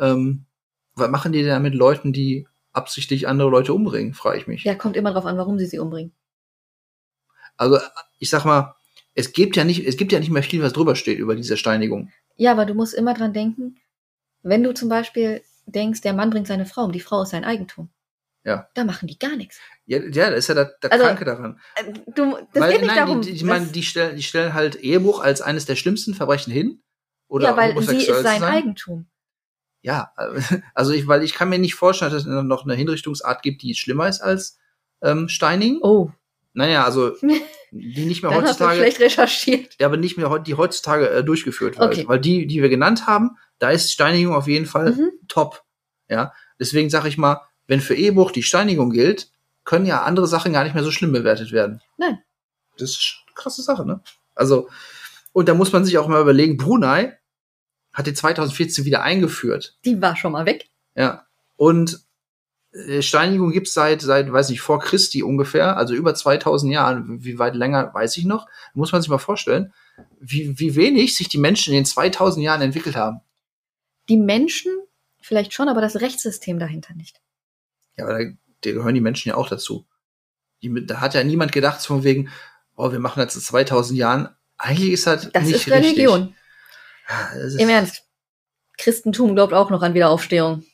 Ähm, was machen die denn mit Leuten, die absichtlich andere Leute umbringen, frage ich mich. Ja, kommt immer drauf an, warum sie sie umbringen. Also, ich sag mal, es gibt ja nicht, es gibt ja nicht mehr viel, was drüber steht über diese Steinigung. Ja, aber du musst immer dran denken, wenn du zum Beispiel denkst, der Mann bringt seine Frau um, die Frau ist sein Eigentum. Ja. Da machen die gar nichts. Ja, ja, das ist ja das, das Also, Kranke daran. Äh, Du, das Weil, geht nicht nein, darum. die, die, ich meine, die stellen, die stellen halt Ehebruch als eines der schlimmsten Verbrechen hin. Oder ja, weil sie ist sein sein. Eigentum. Ja, also ich, weil ich kann mir nicht vorstellen, dass es noch eine Hinrichtungsart gibt, die schlimmer ist als ähm, Steinigen. Oh, Naja, also die nicht mehr dann hast du heutzutage, schlecht recherchiert. ja, aber nicht mehr die heutzutage äh, durchgeführt wird. Okay. Weil die, die wir genannt haben, da ist Steinigung auf jeden Fall Mhm. top. Ja, deswegen sage ich mal, wenn für Ehebruch die Steinigung gilt, können ja andere Sachen gar nicht mehr so schlimm bewertet werden. Nein. Das ist eine krasse Sache, ne? Also, und da muss man sich auch mal überlegen, Brunei hat die 2014 wieder eingeführt. Die war schon mal weg. Ja. Und äh, Steinigung gibt's seit, seit, weiß nicht, vor Christi ungefähr, also über 2000 Jahren. Wie weit länger, weiß ich noch. Muss man sich mal vorstellen, wie, wie wenig sich die Menschen in den 2000 Jahren entwickelt haben. Die Menschen vielleicht schon, aber das Rechtssystem dahinter nicht. Ja, aber da, da gehören die Menschen ja auch dazu. Die, da hat ja niemand gedacht, von wegen, oh, wir machen das in 2000 Jahren. Eigentlich ist das, Das nicht ist Religion. Richtig. Im Ernst. Christentum glaubt auch noch an Wiederaufstehung.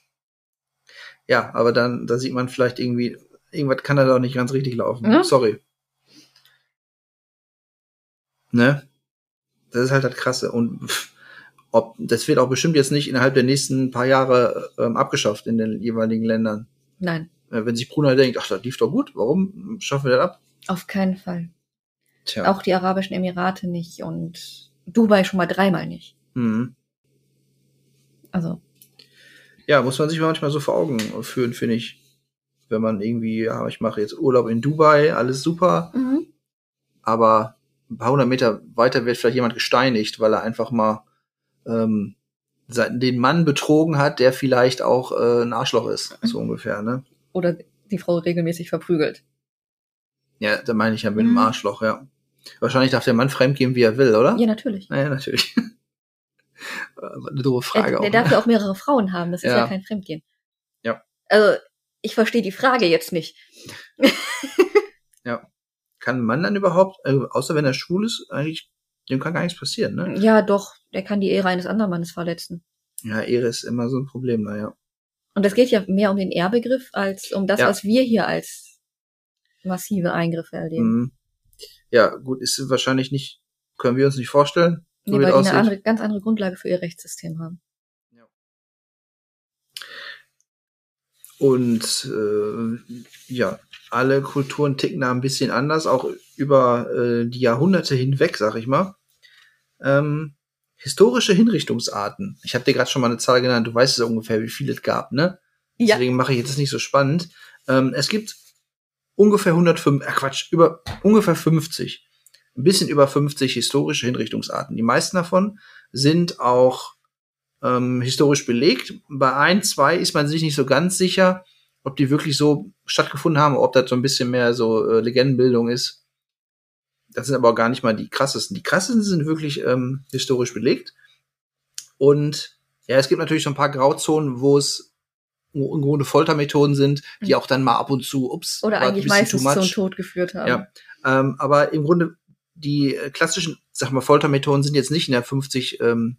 ja, aber dann, da sieht man vielleicht irgendwie, irgendwas kann da doch nicht ganz richtig laufen. Ja. Sorry. Ne? Das ist halt das Krasse. Und pff, ob, das wird auch bestimmt jetzt nicht innerhalb der nächsten paar Jahre ähm, abgeschafft in den jeweiligen Ländern. Nein, Wenn sich Brunei denkt, ach, das lief doch gut, warum schaffen wir das ab? auf keinen Fall. Tja. Auch die Arabischen Emirate nicht und Dubai schon mal dreimal nicht. Mhm. Also, Ja, muss man sich manchmal so vor Augen führen, finde ich. Wenn man irgendwie, ja, ich mache jetzt Urlaub in Dubai, alles super, mhm. aber ein paar hundert Meter weiter wird vielleicht jemand gesteinigt, weil er einfach mal ähm, den Mann betrogen hat, der vielleicht auch äh, ein Arschloch ist, so ungefähr, ne? oder die Frau regelmäßig verprügelt. Ja, da meine ich ja mit einem Mhm. Arschloch, ja. Wahrscheinlich darf der Mann fremdgehen, wie er will, oder? Ja, natürlich. Naja, natürlich. Aber Eine doofe Frage der auch. darf ne? ja auch mehrere Frauen haben, das ist Ja. ja, kein Fremdgehen. Ja. Also, ich verstehe die Frage jetzt nicht. Kann ein Mann dann überhaupt, äh, außer wenn er schwul ist, eigentlich, dem kann gar nichts passieren, ne? Ja, doch, der kann die Ehre eines anderen Mannes verletzen. Ja, Ehre ist immer so ein Problem, naja. Und das geht ja mehr um den Ehrbegriff als um das, Ja. was wir hier als massive Eingriffe erleben. Mhm. Ja, gut, ist wahrscheinlich nicht, können wir uns nicht vorstellen. Nee, weil die aussieht. eine andere, ganz andere Grundlage für ihr Rechtssystem haben. Und äh, ja, alle Kulturen ticken da ein bisschen anders, auch über äh, die Jahrhunderte hinweg, sag ich mal. Ähm, historische Hinrichtungsarten. Ich habe dir gerade schon mal eine Zahl genannt, du weißt ja ungefähr, wie viele es gab, ne? Ja. Deswegen mache ich jetzt nicht so spannend. Ähm, es gibt ungefähr 105, äh Quatsch, über ungefähr 50, ein bisschen über 50 historische Hinrichtungsarten. Die meisten davon sind auch ähm, historisch belegt. Bei ein, zwei ist man sich nicht so ganz sicher, ob die wirklich so stattgefunden haben, ob das so ein bisschen mehr so äh, Legendenbildung ist. Das sind aber auch gar nicht mal die krassesten. Die krassesten sind wirklich ähm, historisch belegt. Und ja, es gibt natürlich so ein paar Grauzonen, wo es im Grunde Foltermethoden sind, die auch dann mal ab und zu, ups, Oder eigentlich meistens zum Tod geführt haben. Ja. Ähm, aber im Grunde die äh, klassischen, sag mal, Foltermethoden sind jetzt nicht in der 50, ähm,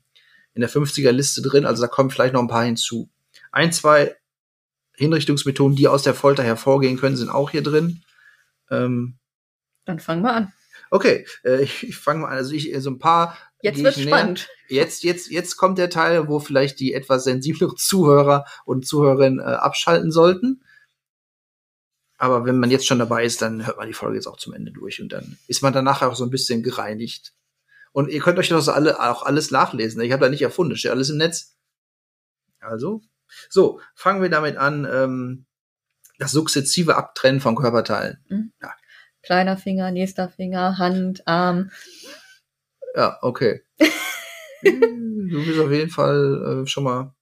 in der 50er Liste drin, also da kommen vielleicht noch ein paar hinzu. Ein, zwei Hinrichtungsmethoden, die aus der Folter hervorgehen können, sind auch hier drin. Ähm, Dann fangen wir an. Okay, äh, ich, ich fange mal an. Also ich so ein paar. Jetzt näher. spannend. Jetzt, jetzt, jetzt kommt der Teil, wo vielleicht die etwas sensibleren Zuhörer und Zuhörerinnen äh, abschalten sollten. Aber wenn man jetzt schon dabei ist, dann hört man die Folge jetzt auch zum Ende durch und dann ist man danach auch so ein bisschen gereinigt. Und ihr könnt euch das alle, auch alles nachlesen. Ich habe da nicht erfunden, steht alles im Netz. Also, so, fangen wir damit an, ähm, das sukzessive Abtrennen von Körperteilen. Kleiner Finger, nächster Finger, Hand, Arm. Ja, okay. du bist auf jeden Fall äh, schon mal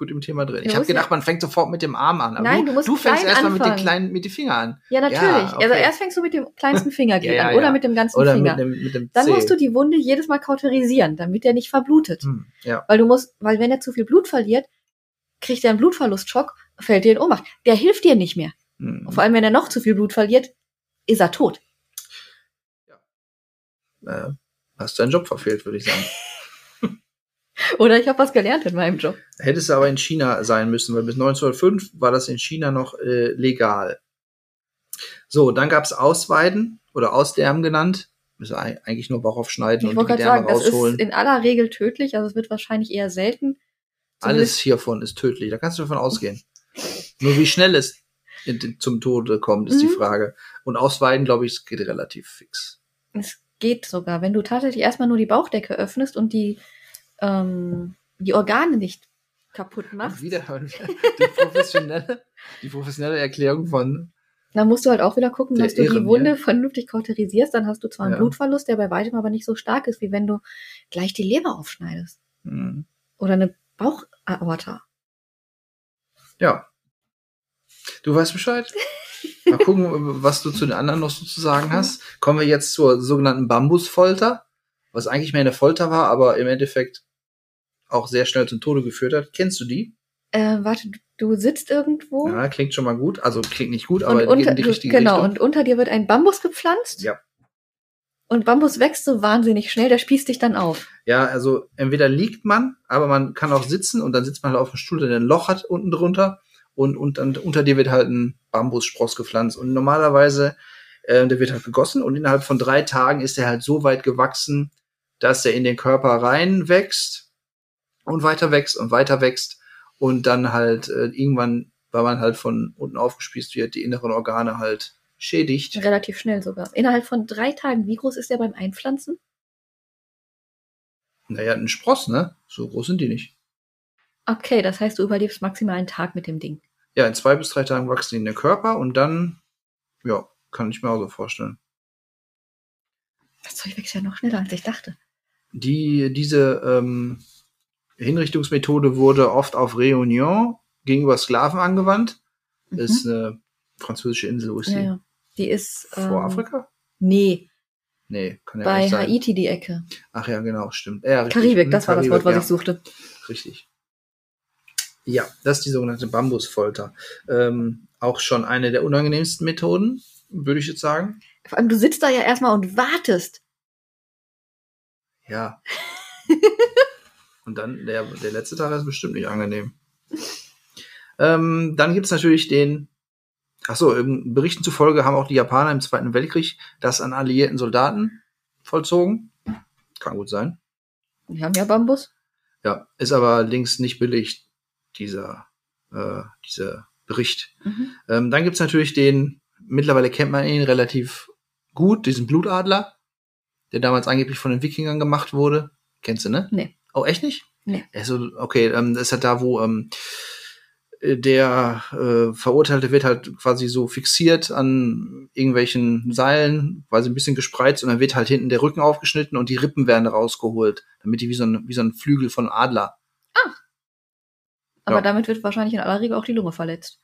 gut im Thema drin. Du Ich habe ja- gedacht, man fängt sofort mit dem Arm an. Aber Nein, du, du musst du fängst erstmal mit den kleinen, mit den Fingern an. Ja, natürlich. Ja, okay. Also erst fängst du mit dem kleinsten Fingerglied Ja, ja, an oder ja. mit dem ganzen Oder Finger. mit dem, mit dem Dann Zeh. musst du die Wunde jedes Mal kauterisieren, damit der nicht verblutet. Hm, ja. Weil du musst, weil wenn er zu viel Blut verliert, kriegt er einen Blutverlustschock, fällt dir in Ohnmacht. Der hilft dir nicht mehr. Hm. Vor allem, wenn er noch zu viel Blut verliert, ist er tot. Äh, hast deinen Job verfehlt, würde ich sagen. Oder ich habe was gelernt in meinem Job. Hättest du aber in China sein müssen, weil bis 1905 war das in China noch äh, legal. So, dann gab's Ausweiden oder Ausderben genannt. Müssen eigentlich nur Bauch aufschneiden Ich und die Gedärme sagen, das rausholen. ist in aller Regel tödlich, also es wird wahrscheinlich eher selten. Alles hiervon ist tödlich. Da kannst du davon ausgehen. Nur wie schnell es in- zum Tode kommt, ist die Mhm. Frage. Und Ausweiden, glaube ich, es geht relativ fix. Es geht sogar, wenn du tatsächlich erstmal nur die Bauchdecke öffnest und die, ähm, die Organe nicht kaputt machst, Wieder die professionelle, die professionelle Erklärung von dann musst du halt auch wieder gucken, dass du die Wunde vernünftig kauterisierst. Dann hast du zwar einen Ja. Blutverlust, der bei weitem aber nicht so stark ist, wie wenn du gleich die Leber aufschneidest. hm, Oder eine Bauchaorta. Ja. Du weißt Bescheid. Mal gucken, was du zu den anderen noch so zu sagen hast. Kommen wir jetzt zur sogenannten Bambusfolter, was eigentlich mehr eine Folter war, aber im Endeffekt auch sehr schnell zum Tode geführt hat. Kennst du die? Äh, warte, du- sitzt irgendwo Ja, klingt schon mal gut. Also klingt nicht gut, aber unter, in die richtige genau, Richtung. und unter dir wird ein Bambus gepflanzt. Ja. Und Bambus wächst so wahnsinnig schnell, der spießt dich dann auf. Ja, also entweder liegt man, aber man kann auch sitzen und dann sitzt man halt auf dem Stuhl, der ein Loch hat unten drunter und, und dann unter dir wird halt ein Bambusspross gepflanzt und normalerweise äh, der wird halt gegossen und innerhalb von drei Tagen ist er halt so weit gewachsen, dass er in den Körper reinwächst und weiter wächst und weiter wächst und dann halt äh, irgendwann, weil man halt von unten aufgespießt wird, die inneren Organe halt schädigt. Relativ schnell sogar. Innerhalb von drei Tagen. Wie groß ist der beim Einpflanzen? Naja, ein Spross, ne? So groß sind die nicht. Okay, das heißt, du überlebst maximal einen Tag mit dem Ding. Ja, in zwei bis drei Tagen wachsen die in den Körper und dann, ja, kann ich mir auch so vorstellen. Das Zeug wächst ja noch schneller, als ich dachte. Die, diese ähm, Hinrichtungsmethode wurde oft auf Réunion gegenüber Sklaven angewandt. Das ist eine französische Insel, wo ist Mhm. ja, die? ja. Die ist. Vor ähm, Afrika? Nee, Nee, kann ja bei nicht sein. Haiti die Ecke. Ach ja, genau, stimmt. Ja. Karibik, Mhm, das war das Karibik, Wort, was ich suchte. Richtig. Ja, das ist die sogenannte Bambusfolter. Ähm, auch schon eine der unangenehmsten Methoden, würde ich jetzt sagen. Vor allem, du sitzt da ja erstmal und wartest. Ja. Und dann, der, der letzte Tag ist bestimmt nicht angenehm. Ähm, dann gibt's natürlich den, achso, Berichten zufolge haben auch die Japaner im Zweiten Weltkrieg das an alliierten Soldaten vollzogen. Kann gut sein. Die haben ja Bambus. Ja, ist aber links nicht belegt, dieser, äh, dieser Bericht. Mhm. Ähm, dann gibt's natürlich den, mittlerweile kennt man ihn relativ gut, diesen Blutadler, der damals angeblich von den Wikingern gemacht wurde. Kennst du, ne? Nee. Oh, echt nicht? Nee. Also, okay, ähm, das ist halt da, wo ähm, äh, der äh, Verurteilte wird halt quasi so fixiert an irgendwelchen Seilen, quasi ein bisschen gespreizt und dann wird halt hinten der Rücken aufgeschnitten und die Rippen werden rausgeholt, damit die wie so ein, wie so ein Flügel von Adler. Aber Ja. damit wird wahrscheinlich in aller Regel auch die Lunge verletzt.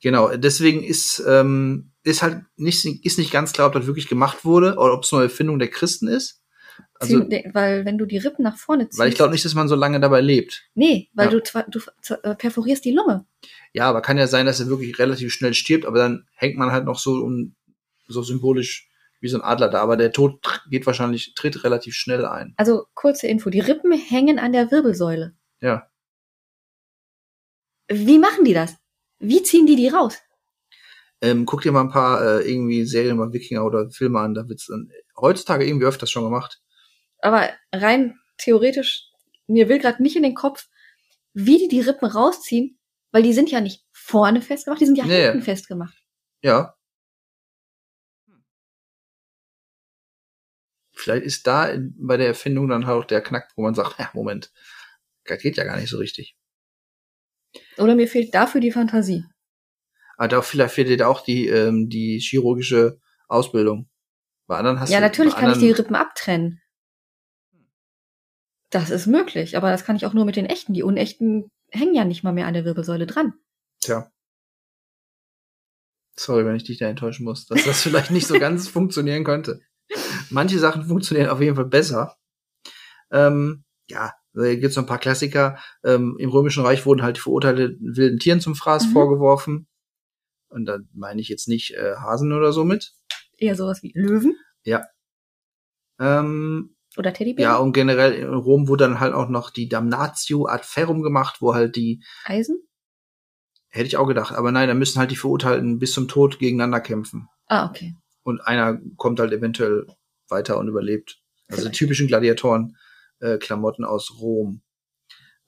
Genau, deswegen ist, ähm, ist halt nicht, ist nicht ganz klar, ob das wirklich gemacht wurde oder ob es nur eine Erfindung der Christen ist. Also, weil wenn du die Rippen nach vorne ziehst. weil ich glaube nicht, dass man so lange dabei lebt. Nee, weil Ja. du, zwar, du äh, perforierst die Lunge. Ja, aber kann ja sein, dass er wirklich relativ schnell stirbt, aber dann hängt man halt noch so um, so symbolisch wie so ein Adler da. Aber der Tod geht wahrscheinlich, tritt relativ schnell ein. Also kurze Info, die Rippen hängen an der Wirbelsäule. Ja. Wie machen die das? Wie ziehen die die raus? Ähm, guck dir mal ein paar äh, irgendwie Serien über Wikinger oder Filme an, da wird's dann heutzutage irgendwie öfters schon gemacht. Aber rein theoretisch, mir will gerade nicht in den Kopf, wie die die Rippen rausziehen, weil die sind ja nicht vorne festgemacht, die sind ja Nee. hinten festgemacht. Ja. Vielleicht ist da bei der Erfindung dann halt auch der Knack, wo man sagt, ja, Moment, das geht ja gar nicht so richtig. Oder mir fehlt dafür die Fantasie. Aber da vielleicht fehlt dir da auch die, ähm, die chirurgische Ausbildung. Bei anderen hast ja, du, natürlich kann ich die anderen- Rippen abtrennen. Das ist möglich, aber das kann ich auch nur mit den echten. Die unechten hängen ja nicht mal mehr an der Wirbelsäule dran. Tja. Sorry, wenn ich dich da enttäuschen muss, dass das vielleicht nicht so ganz funktionieren könnte. Manche Sachen funktionieren auf jeden Fall besser. Ähm, ja, da gibt's noch ein paar Klassiker. Ähm, Im Römischen Reich wurden halt die verurteilten wilden Tieren zum Fraß Mhm. vorgeworfen. Und da meine ich jetzt nicht äh, Hasen oder so mit. Eher sowas wie Löwen Ähm, oder Teddybären. ja, und generell in Rom wurde dann halt auch noch die Damnatio ad ferrum gemacht, wo halt die, Eisen? hätte ich auch gedacht, aber nein, da müssen halt die Verurteilten bis zum Tod gegeneinander kämpfen. Ah, okay. und einer kommt halt eventuell weiter und überlebt. Also die typischen Gladiatoren-Klamotten aus Rom.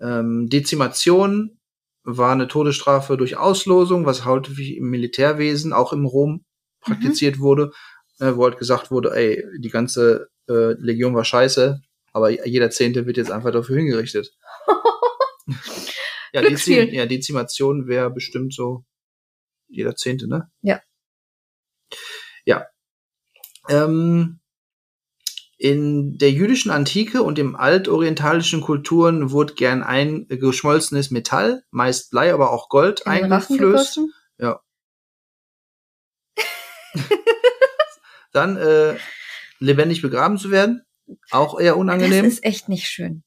Ähm, Dezimation war eine Todesstrafe durch Auslosung, was häufig im Militärwesen, auch im Rom, praktiziert wurde, äh, wo halt gesagt wurde, ey, die ganze äh, Legion war scheiße, aber jeder Zehnte wird jetzt einfach dafür hingerichtet. ja, Glücksspiel. Dezi ja, Dezimation wäre bestimmt so jeder Zehnte, ne? Ja. Ja. Ähm, in der jüdischen Antike und im altorientalischen Kulturen wurde gern ein geschmolzenes Metall, meist Blei, aber auch Gold, In eingeflößt. gegossen? Dann äh, lebendig begraben zu werden, auch eher unangenehm. Das ist echt nicht schön.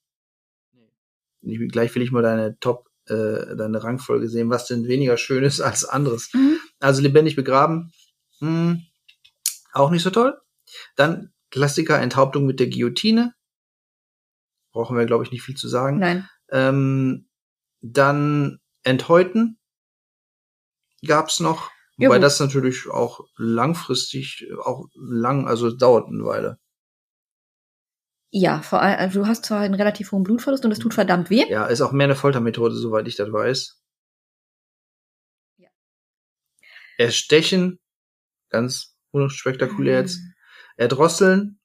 Ich, gleich will ich mal deine Top, äh, deine Rangfolge sehen, was denn weniger schön ist als anderes. Mhm. Also lebendig begraben, mh, auch nicht so toll. Dann Klassiker Enthauptung mit der Guillotine. Brauchen wir, glaube ich, nicht viel zu sagen. Nein. Ähm, dann Enthäuten gab's noch. Ja, Wobei gut. das natürlich auch langfristig, auch lang, also dauert eine Weile. Ja, vor allem, also du hast zwar einen relativ hohen Blutverlust und es tut verdammt weh. Ja, ist auch mehr eine Foltermethode, soweit ich das weiß. Ja. Erstechen, ganz unspektakulär jetzt. Erdrosseln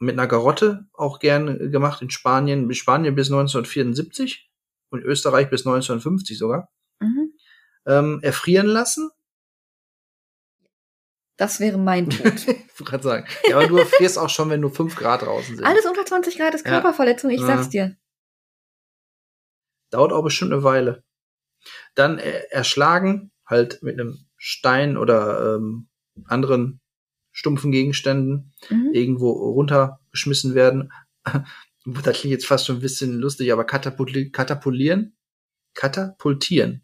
mit einer Garotte, auch gern gemacht in Spanien, Spanien bis 1974 und Österreich bis 1950 sogar. Mhm. Ähm, erfrieren lassen. Das wäre mein Tod. ich wollte gerade sagen. Ja, aber du erfrierst auch schon, wenn nur 5 Grad draußen sind. Alles unter 20 Grad ist. Körperverletzung, ich Ja. sag's dir. Dauert auch bestimmt eine Weile. Dann äh, erschlagen, halt mit einem Stein oder ähm, anderen stumpfen Gegenständen Mhm. irgendwo runtergeschmissen werden. Das klingt jetzt fast schon ein bisschen lustig, aber katapuli katapulieren, katapultieren.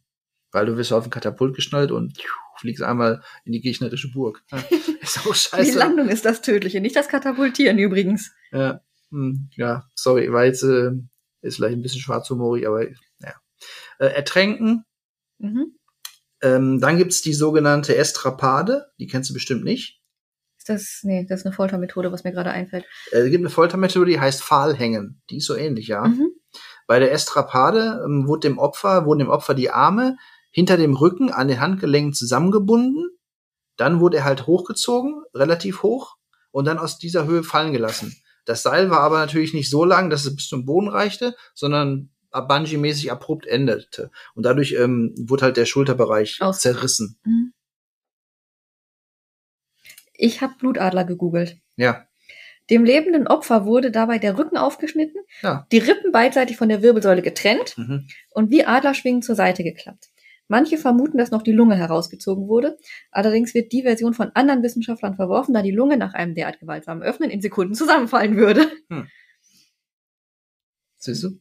Weil du wirst auf ein Katapult geschnallt und fliegst einmal in die gegnerische Burg. Ja, Ist auch Die scheiße. Landung ist das Tödliche, nicht das Katapultieren übrigens. Ja, hm, ja sorry, war jetzt äh, ist vielleicht ein bisschen schwarzhumorig, aber ja. Äh, ertränken. Mhm. Ähm, dann gibt's die sogenannte Estrapade, die kennst du bestimmt nicht. Ist das, nee, das ist eine Foltermethode, was mir gerade einfällt. Äh, Es gibt eine Foltermethode, die heißt Pfahlhängen. Die ist so ähnlich, ja. Mhm. Bei der Estrapade ähm, wurde dem Opfer, wurden dem Opfer die Arme hinter dem Rücken an den Handgelenken zusammengebunden. Dann wurde er halt hochgezogen, relativ hoch, und dann aus dieser Höhe fallen gelassen. Das Seil war aber natürlich nicht so lang, dass es bis zum Boden reichte, sondern Bungee-mäßig abrupt endete. Und dadurch ähm, wurde halt der Schulterbereich Aus- zerrissen. Mhm. Ich habe Blutadler gegoogelt. Ja. Dem lebenden Opfer wurde dabei der Rücken aufgeschnitten, Ja. die Rippen beidseitig von der Wirbelsäule getrennt Mhm. und wie Adlerschwingen zur Seite geklappt. Manche vermuten, dass noch die Lunge herausgezogen wurde. Allerdings wird die Version von anderen Wissenschaftlern verworfen, da die Lunge nach einem derart gewaltsamen Öffnen in Sekunden zusammenfallen würde. Siehst du?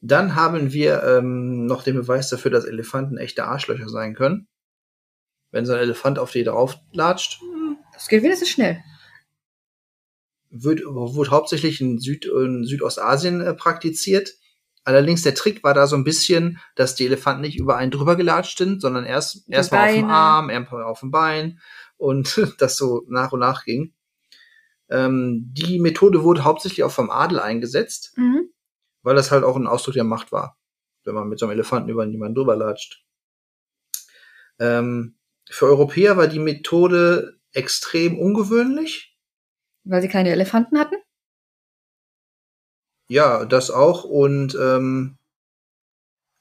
Dann haben wir ähm, noch den Beweis dafür, dass Elefanten echte Arschlöcher sein können. Wenn so ein Elefant auf die drauf latscht, Das geht wenigstens schnell. wird, wurde hauptsächlich in, Süd in Südostasien äh, praktiziert. Allerdings der Trick war da so ein bisschen, dass die Elefanten nicht über einen drüber gelatscht sind, sondern erst erstmal auf dem. Arm, erstmal auf dem Bein und das so nach und nach ging. Ähm, die Methode wurde hauptsächlich auch vom Adel eingesetzt, Mhm. weil das halt auch ein Ausdruck der Macht war, wenn man mit so einem Elefanten über jemanden drüber latscht. Ähm, für Europäer war die Methode extrem ungewöhnlich. Weil sie keine Elefanten hatten? Ja, das auch. Und ähm,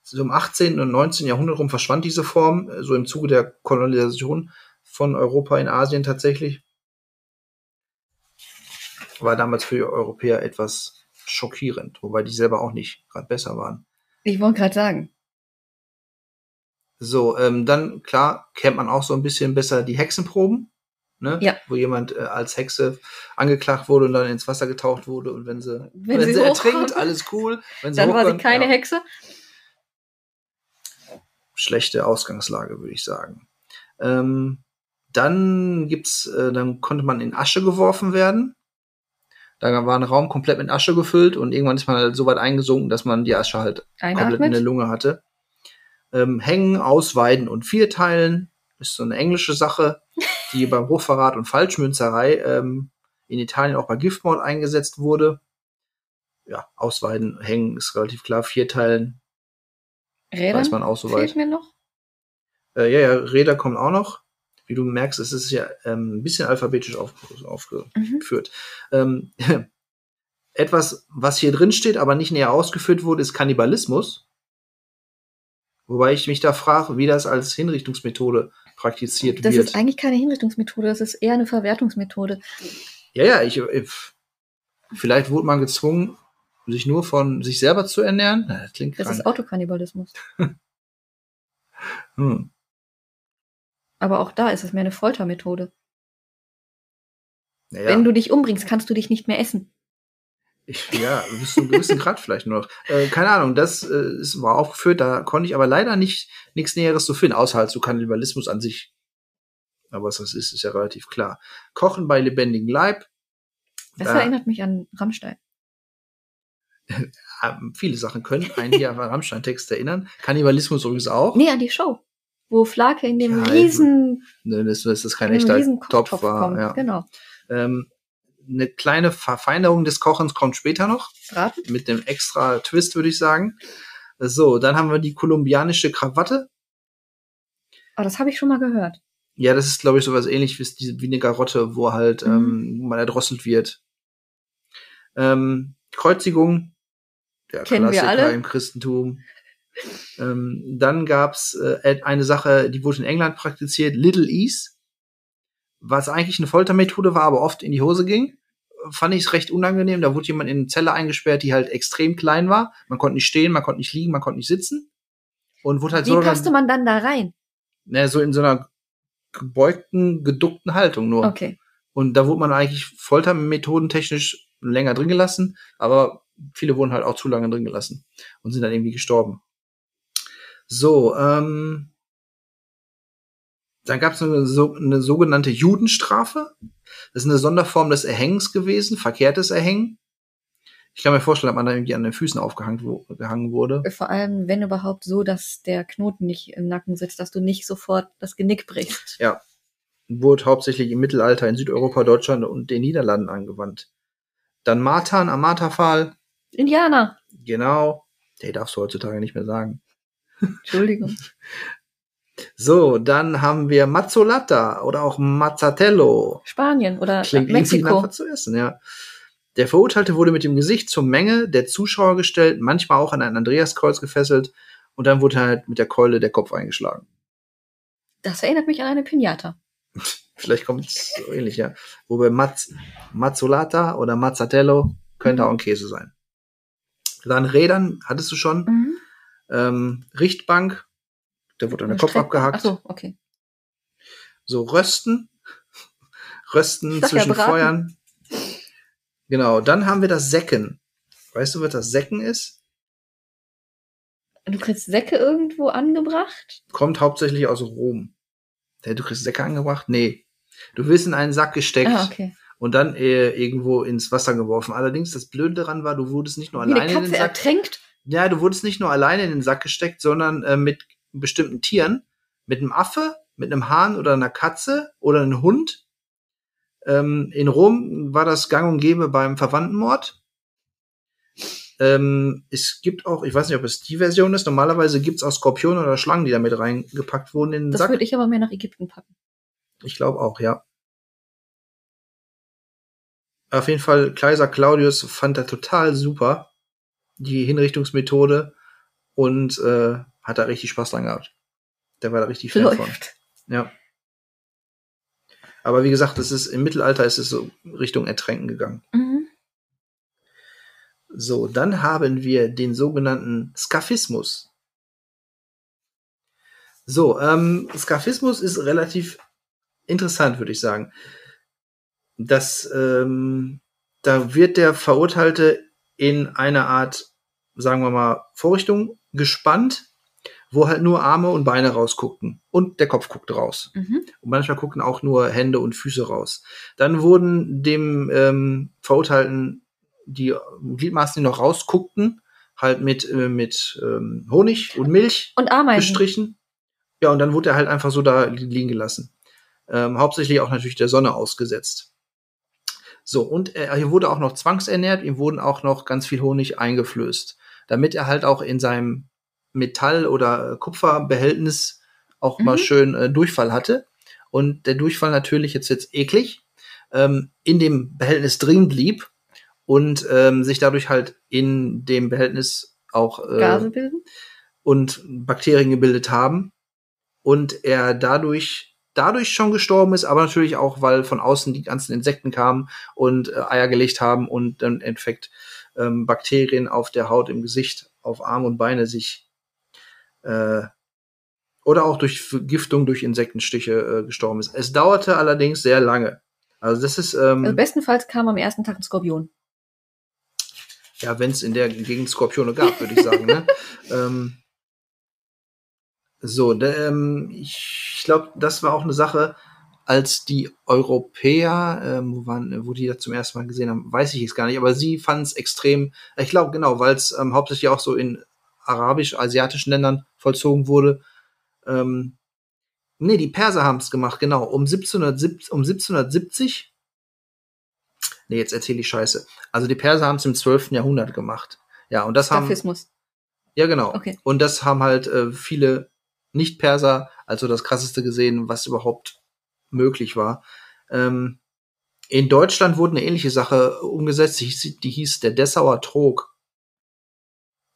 so im 18. und 19. Jahrhundert rum verschwand diese Form, äh, so im Zuge der Kolonisation von Europa in Asien tatsächlich. War damals für die Europäer etwas schockierend, wobei die selber auch nicht gerade besser waren. Ich wollte gerade sagen. So, ähm, dann klar kennt man auch so ein bisschen besser die Hexenproben, ne? Ja. wo jemand äh, als Hexe angeklagt wurde und dann ins Wasser getaucht wurde und wenn sie Wenn wenn, sie sie, ertrinkt, alles cool. Wenn Dann war sie keine ja. Hexe. schlechte Ausgangslage, würde ich sagen. Ähm, dann gibt's, äh, dann konnte man in Asche geworfen werden. Da war ein Raum komplett mit Asche gefüllt und irgendwann ist man halt so weit eingesunken, dass man die Asche halt komplett in der Einatmet. Lunge hatte. Ähm, Hängen, Ausweiden und Vierteilen ist so eine englische Sache, die beim Hochverrat und Falschmünzerei ähm, in Italien auch bei Giftmord eingesetzt wurde. Ja, Ausweiden, Hängen ist relativ klar, Vierteilen Rädern weiß man auch soweit. fehlt mir noch. Äh, ja, ja, Räder kommen auch noch. Wie du merkst, es ist ja ähm, ein bisschen alphabetisch auf, aufgeführt. Ähm, etwas, was hier drin steht, aber nicht näher ausgeführt wurde, ist Kannibalismus. Wobei ich mich da frage, wie das als Hinrichtungsmethode praktiziert Das wird. ist eigentlich keine Hinrichtungsmethode, das ist eher eine Verwertungsmethode. ja, ja, ich, ich, vielleicht wurde man gezwungen, sich nur von sich selber zu ernähren. Das klingt Das krank. ist Autokannibalismus. hm. Aber auch da ist es mehr eine Foltermethode. Naja. Wenn du dich umbringst, kannst du dich nicht mehr essen. Ich, ja, bis zu einem gewissen Grad vielleicht nur noch. Äh, keine Ahnung, das äh, ist, war aufgeführt, da konnte ich aber leider nicht nichts Näheres zu finden, außer halt so Kannibalismus an sich. Aber was das ist, ist ja relativ klar. Kochen bei lebendigem Leib. Das Da- erinnert mich an Rammstein. Ähm, viele Sachen können einen hier an Rammstein-Text erinnern. Kannibalismus übrigens auch. Nee, an die Show. Wo Flake in dem Ja, riesen, Ne, das, das ist kein echter Topf war. kommt. Ja. Genau. Ähm, eine kleine Verfeinerung des Kochens kommt später noch. Raten? Mit dem extra Twist, würde ich sagen. So, dann haben wir die kolumbianische Krawatte. Aber das habe ich schon mal gehört. Ja, das ist, glaube ich, sowas ähnlich wie, wie eine Garotte, wo halt Mhm. ähm, man erdrosselt wird. Ähm, Kreuzigung, der Kennen wir Klassiker alle. im Christentum. Ähm, dann gab's äh, eine Sache, die wurde in England praktiziert, Little Ease, was eigentlich eine Foltermethode war, aber oft in die Hose ging. Fand ich recht unangenehm. Da wurde jemand in eine Zelle eingesperrt, die halt extrem klein war. Man konnte nicht stehen, man konnte nicht liegen, man konnte nicht sitzen. Und wurde halt Wie so, passte man dann da rein? ne, so in so einer gebeugten, geduckten Haltung nur. Okay. Und da wurde man eigentlich foltermethodentechnisch länger drin gelassen, aber viele wurden halt auch zu lange drin gelassen und sind dann irgendwie gestorben. So, ähm, dann gab es eine, so, eine sogenannte Judenstrafe. Das ist eine Sonderform des Erhängens gewesen, verkehrtes Erhängen. Ich kann mir vorstellen, dass man da irgendwie an den Füßen aufgehangen wo, wurde. Vor allem, wenn überhaupt so, dass der Knoten nicht im Nacken sitzt, dass du nicht sofort das Genick brichst. Ja. Wurde hauptsächlich im Mittelalter in Südeuropa, Deutschland und den Niederlanden angewandt. Dann Martan am Marterpfahl. Indianer. Genau. Der darfst du heutzutage nicht mehr sagen. Entschuldigung. So, dann haben wir Mazzolata oder auch Mazzatello. Spanien oder Klingt nach Mexiko. was zu essen, ja. Der Verurteilte wurde mit dem Gesicht zur Menge der Zuschauer gestellt, manchmal auch an ein Andreaskreuz gefesselt und dann wurde halt mit der Keule der Kopf eingeschlagen. Das erinnert mich an eine Pinata. Vielleicht kommt es so ähnlich, ja. Wobei Mazz, Mazzolata oder Mazzatello könnte Mhm. auch ein Käse sein. Dann Rädern, hattest du schon. Mhm. Ähm, Richtbank, da wurde dann der Kopf Streck- abgehackt. Ach so, okay. So Rösten. Rösten ja zwischen braten. Feuern. Genau, dann haben wir das Säcken. Weißt du, was das Säcken ist? Du kriegst Säcke irgendwo angebracht? Kommt hauptsächlich aus Rom. Hey, du kriegst Säcke angebracht? Nee. Du wirst in einen Sack gesteckt Ah, okay. und dann äh, irgendwo ins Wasser geworfen. Allerdings, das Blöde daran war, du wurdest nicht nur Wie eine alleine in den Sack. ertränkt? Ja, du wurdest nicht nur alleine in den Sack gesteckt, sondern äh, mit bestimmten Tieren. Mit einem Affe, mit einem Hahn oder einer Katze oder einem Hund. Ähm, in Rom war das gang und gäbe beim Verwandtenmord. Ähm, es gibt auch, ich weiß nicht, ob es die Version ist, normalerweise gibt's auch Skorpione oder Schlangen, die damit reingepackt wurden in den Das Sack. würde ich aber mehr nach Ägypten packen. Ich glaube auch, ja. Auf jeden Fall, Kaiser Claudius fand er total super, die Hinrichtungsmethode, und äh, hat da richtig Spaß dran gehabt. Der war da richtig Fan von. Ja. Aber wie gesagt, das ist im Mittelalter ist es so Richtung Ertränken gegangen. Mhm. So, dann haben wir den sogenannten Skafismus. So, ähm, Skafismus ist relativ interessant, würde ich sagen. Das, ähm, da wird der Verurteilte in eine Art, sagen wir mal, Vorrichtung gespannt, wo halt nur Arme und Beine rausguckten und der Kopf guckte raus. Mhm. Und manchmal guckten auch nur Hände und Füße raus. Dann wurden dem ähm, Verurteilten die Gliedmaßen, die noch rausguckten, halt mit, äh, mit ähm, Honig und Milch Und Ameisen. bestrichen. Ja, und dann wurde er halt einfach so da li- liegen gelassen. Ähm, hauptsächlich auch natürlich der Sonne ausgesetzt. So, und er, hier wurde auch noch zwangsernährt, ihm wurden auch noch ganz viel Honig eingeflößt, damit er halt auch in seinem Metall- oder äh, Kupferbehältnis auch mal Mhm. schön äh, Durchfall hatte. Und der Durchfall natürlich jetzt jetzt eklig, ähm, in dem Behältnis drin blieb und ähm, sich dadurch halt in dem Behältnis auch äh, Gase bilden. und Bakterien gebildet haben und er dadurch dadurch schon gestorben ist, aber natürlich auch, weil von außen die ganzen Insekten kamen und äh, Eier gelegt haben und dann im Endeffekt ähm, Bakterien auf der Haut, im Gesicht, auf Arme und Beine sich äh, oder auch durch Vergiftung durch Insektenstiche äh, gestorben ist. Es dauerte allerdings sehr lange. Also das ist ähm, Also bestenfalls kam am ersten Tag ein Skorpion. Ja, wenn es in der Gegend Skorpione gab, würde ich sagen. ne? ähm, so, ähm, ich glaube, das war auch eine Sache, als die Europäer, ähm, wo, waren, wo die das zum ersten Mal gesehen haben, weiß ich jetzt gar nicht, aber sie fanden es extrem, ich glaube genau, weil es ähm, hauptsächlich auch so in arabisch-asiatischen Ländern vollzogen wurde. Ähm, nee, die Perser haben es gemacht, genau, um 1770, um 1770 Nee, jetzt erzähle ich Scheiße. Also die Perser haben es im 12. Jahrhundert gemacht. Ja, und das haben. Skafismus. Ja, genau. Okay. Und das haben halt äh, viele Nicht-Perser also das krasseste gesehen, was überhaupt möglich war. Ähm, in Deutschland wurde eine ähnliche Sache umgesetzt, die hieß, die hieß der Dessauer Trog.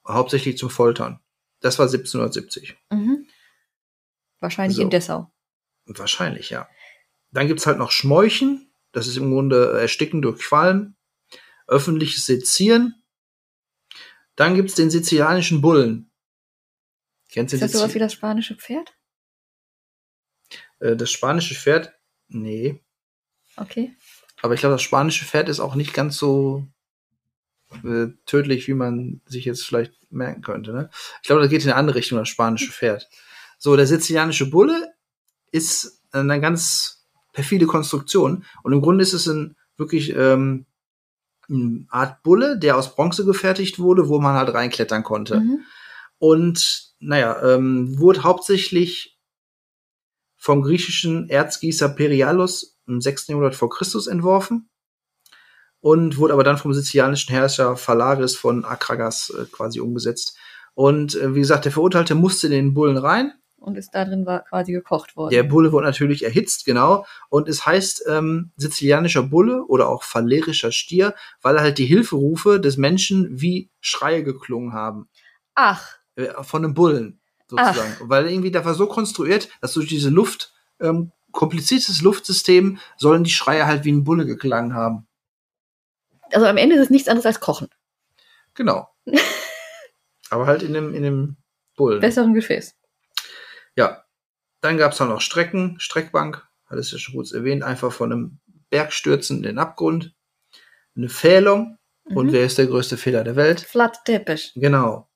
Hauptsächlich zum Foltern. Das war 1770. Mhm. Wahrscheinlich So. in Dessau. Wahrscheinlich, ja. Dann gibt's halt noch Schmorchen. Das ist im Grunde Ersticken durch Qualm. Öffentliches Sezieren. Dann gibt's den sizilianischen Bullen. Kennst du Ist das sowas wie das spanische Pferd? Äh, das spanische Pferd? Nee. Okay. Aber ich glaube, das spanische Pferd ist auch nicht ganz so äh, tödlich, wie man sich jetzt vielleicht merken könnte. Ne? Ich glaube, das geht in eine andere Richtung, das spanische Pferd. So, der sizilianische Bulle ist eine ganz perfide Konstruktion. Und im Grunde ist es ein wirklich ähm, eine Art Bulle, der aus Bronze gefertigt wurde, wo man halt reinklettern konnte. Mhm. Und naja, ähm, wurde hauptsächlich vom griechischen Erzgießer Perialos im 6. Jahrhundert vor Christus entworfen und wurde aber dann vom sizilianischen Herrscher Phalaris von Akragas äh, quasi umgesetzt. Und äh, wie gesagt, der Verurteilte musste in den Bullen rein. Und ist da drin war quasi gekocht worden. Der Bulle wurde natürlich erhitzt, genau. Und es heißt ähm, sizilianischer Bulle oder auch phalerischer Stier, weil halt die Hilferufe des Menschen wie Schreie geklungen haben. Ach, Äh, von einem Bullen sozusagen. Weil irgendwie der war so konstruiert, dass durch diese Luft, ähm, kompliziertes Luftsystem, sollen die Schreie halt wie ein Bulle geklangen haben. also am Ende ist es nichts anderes als Kochen. Genau. Aber halt in dem, in dem Bullen. Besseren Gefäß. Ja. Dann gab's dann noch Strecken, Streckbank, hat es ja schon kurz erwähnt, einfach von einem Bergstürzen in den Abgrund. Eine Fählung. Und Mhm. wer ist der größte Fehler der Welt? Flat Teppich. Genau.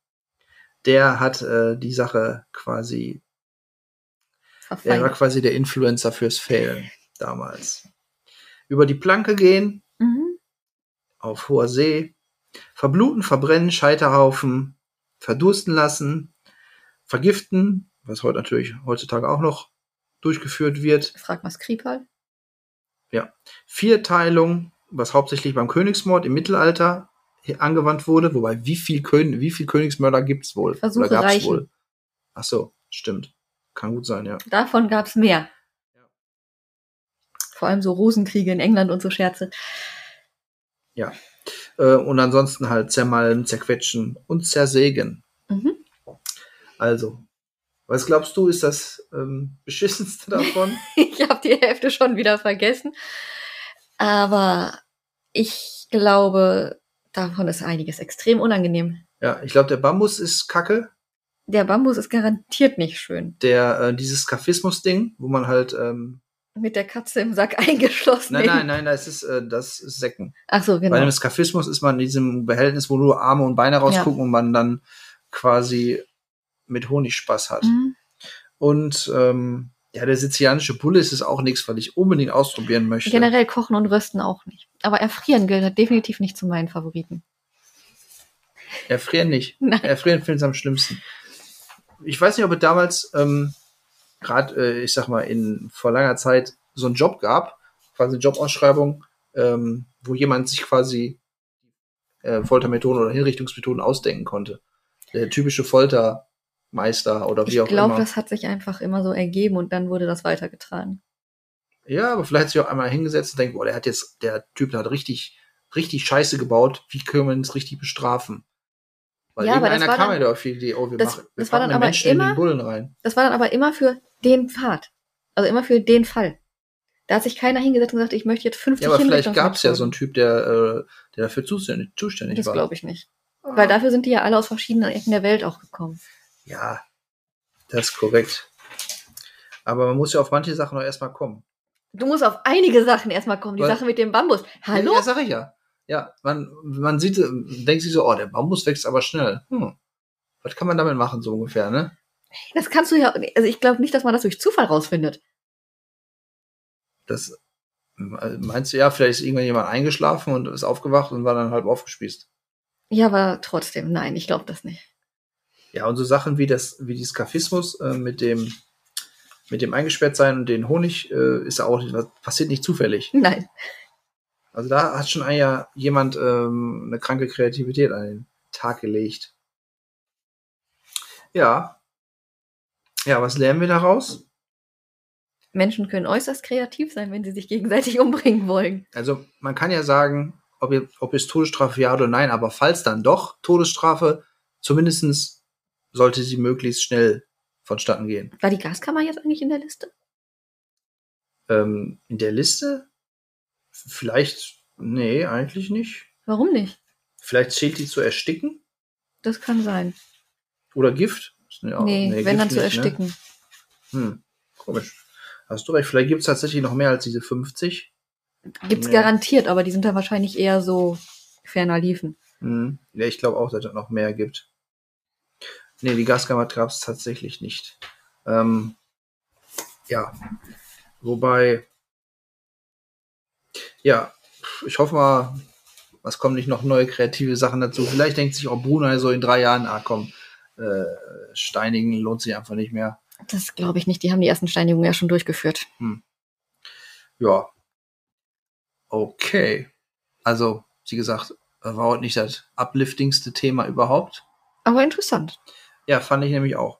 Der hat äh, die Sache quasi Er war quasi der Influencer fürs Failen damals. Über die Planke gehen, Mhm. auf hoher See, verbluten, verbrennen, Scheiterhaufen verdursten lassen, vergiften, was heute natürlich heutzutage auch noch durchgeführt wird. Frag mal Skripal. Ja. Vierteilung, was hauptsächlich beim Königsmord im Mittelalter angewandt wurde, wobei wie viel, Kön wie viel Königsmörder gibt's wohl? Versuche Oder gab's reichen. wohl? Ach so, stimmt. Kann gut sein, ja. Davon gab's mehr. Ja. Vor allem so Rosenkriege in England und so Scherze. Äh, und ansonsten halt zermalmen, zerquetschen und zersägen. Mhm. Also, was glaubst du, ist das ähm, beschissenste davon? Ich habe die Hälfte schon wieder vergessen. Aber ich glaube, davon ist einiges extrem unangenehm. ja, ich glaube, der Bambus ist kacke. Der Bambus ist garantiert nicht schön. Der, äh, dieses Skafismus-Ding, wo man halt, ähm, Mit der Katze im Sack eingeschlossen. nein, nein, nein, das ist, äh, das ist Säcken. Ach so, Bei genau. einem Skafismus ist man in diesem Behältnis, wo nur Arme und Beine rausgucken und man dann quasi mit Honig Spaß hat. Mhm. Und ähm, ja, der sizilianische Bulle ist es auch nichts, was ich unbedingt ausprobieren möchte. Generell kochen und rösten auch nicht. Aber erfrieren gehört definitiv nicht zu meinen Favoriten. Erfrieren nicht. Nein. Erfrieren finde ich am schlimmsten. Ich weiß nicht, ob es damals, ähm, gerade, äh, ich sag mal, in vor langer Zeit so einen Job gab, quasi eine Jobausschreibung, ähm, wo jemand sich quasi äh, Foltermethoden oder Hinrichtungsmethoden ausdenken konnte. Der typische Foltermeister oder wie Ich auch glaube, immer. das hat sich einfach immer so ergeben und dann wurde das weitergetragen. Ja, aber vielleicht hat sich auch einmal hingesetzt und denkt, boah, der hat jetzt, der Typ hat richtig, richtig Scheiße gebaut. Wie können wir ihn jetzt richtig bestrafen? Weil Ja, aber das war kam dann- ja auf die Idee, oh, wir das- machen, wir das war dann aber Menschen in immer- den Bullen rein. Das war dann aber immer für den Pfad. Also immer für den Fall. Da hat sich keiner hingesetzt und gesagt, ich möchte jetzt 50 Ja, aber vielleicht gab es ja so einen. Typ, der, äh, der dafür zuständig, zuständig Das war. glaube ich nicht. Weil dafür sind die ja alle aus verschiedenen Ecken der Welt auch gekommen. Ja, das ist korrekt. Aber man muss ja auf manche Sachen noch erstmal kommen. Du musst auf einige Sachen erstmal kommen. Die Weil- Sache mit dem Bambus. Hallo? Ja, sag ich ja. Ja, man, man sieht, äh, denkt sich so, oh, der Bambus wächst aber schnell. Hm. Was kann man damit machen, so ungefähr, ne? Das kannst du ja, also ich glaube nicht, dass man das durch Zufall rausfindet. Das äh, meinst du ja, vielleicht ist irgendwann jemand eingeschlafen und ist aufgewacht und war dann halb aufgespießt. Ja, aber trotzdem, nein, ich glaube das nicht. Ja, und so Sachen wie das, wie die Skafismus äh, mit dem, mit dem Eingesperrtsein und den Honig äh, ist auch passiert nicht zufällig. Nein. Also da hat schon ein ja jemand ähm, eine kranke Kreativität an den Tag gelegt. Ja. Ja, was lernen wir daraus? Menschen können äußerst kreativ sein, wenn sie sich gegenseitig umbringen wollen. Also man kann ja sagen, ob, ihr, ob es Todesstrafe ja oder nein, aber falls dann doch Todesstrafe, zumindestens sollte sie möglichst schnell vonstatten gehen. War die Gaskammer jetzt eigentlich in der Liste? Ähm, in der Liste? Vielleicht, nee, eigentlich nicht. Warum nicht? Vielleicht zählt die zu ersticken Das kann sein. oder Gift. Ja, nee, wenn Gift dann zu ne? ersticken. Hm, komisch. Hast du recht, vielleicht gibt es tatsächlich noch mehr als diese 50. Gibt's Nee. garantiert, aber die sind dann wahrscheinlich eher so ferner liefen. Hm. Ja, ich glaube auch, dass es noch mehr gibt. Nee, die Gaskammer gab es tatsächlich nicht. Ähm, ja. Wobei, ja, ich hoffe mal, es kommen nicht noch neue kreative Sachen dazu. Vielleicht denkt sich auch Brunei so in drei Jahren, ah komm, äh, steinigen lohnt sich einfach nicht mehr. Das glaube ich nicht. Die haben die ersten Steinigungen ja schon durchgeführt. Ja. Okay. Also, wie gesagt, war heute nicht das upliftingste Thema überhaupt. Aber interessant. Ja, fand ich nämlich auch.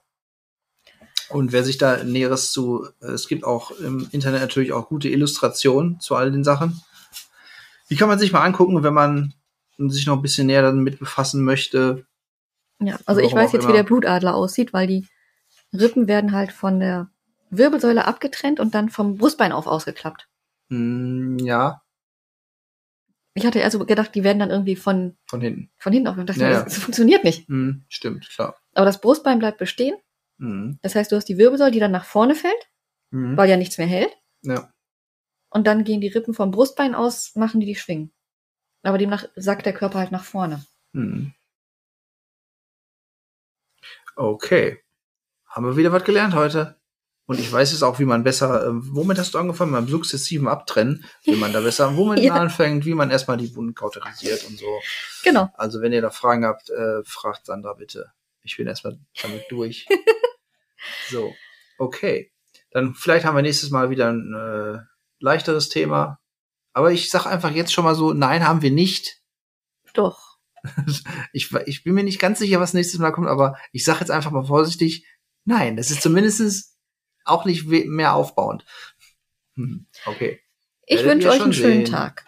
Und wer sich da Näheres zu, äh, es gibt auch im Internet natürlich auch gute Illustrationen zu all den Sachen. Die kann man sich mal angucken, wenn man sich noch ein bisschen näher damit befassen möchte. Ja, also ich weiß jetzt, wie immer. der Blutadler aussieht, weil die Rippen werden halt von der Wirbelsäule abgetrennt und dann vom Brustbein auf ausgeklappt. Hm, ja, Ich hatte also gedacht, die werden dann irgendwie von, von hinten. von hinten auf. Und dachte Ja, ja. das, funktioniert nicht. Hm, stimmt, klar. Aber das Brustbein bleibt bestehen. Hm, Das heißt, du hast die Wirbelsäule, die dann nach vorne fällt, hm, weil ja nichts mehr hält. ja. Und dann gehen die Rippen vom Brustbein aus, machen die die schwingen. Aber demnach sackt der Körper halt nach vorne. Hm. Okay. Haben wir wieder was gelernt heute. Und ich weiß jetzt auch, wie man besser, ähm, womit hast du angefangen? Beim sukzessiven Abtrennen, wie man da besser, womit Ja. anfängt, wie man erstmal die Wunden kauterisiert und so. Genau. Also wenn ihr da Fragen habt, äh, fragt Sandra bitte. Ich bin erstmal damit durch. so, okay. Dann vielleicht haben wir nächstes Mal wieder ein äh, leichteres Thema. Aber ich sag einfach jetzt schon mal so, nein, haben wir nicht. Doch. ich, ich bin mir nicht ganz sicher, was nächstes Mal kommt, aber ich sag jetzt einfach mal vorsichtig, nein, das ist zumindest auch nicht mehr aufbauend. Hm, okay. Ich wünsche euch einen schönen sehen. Tag.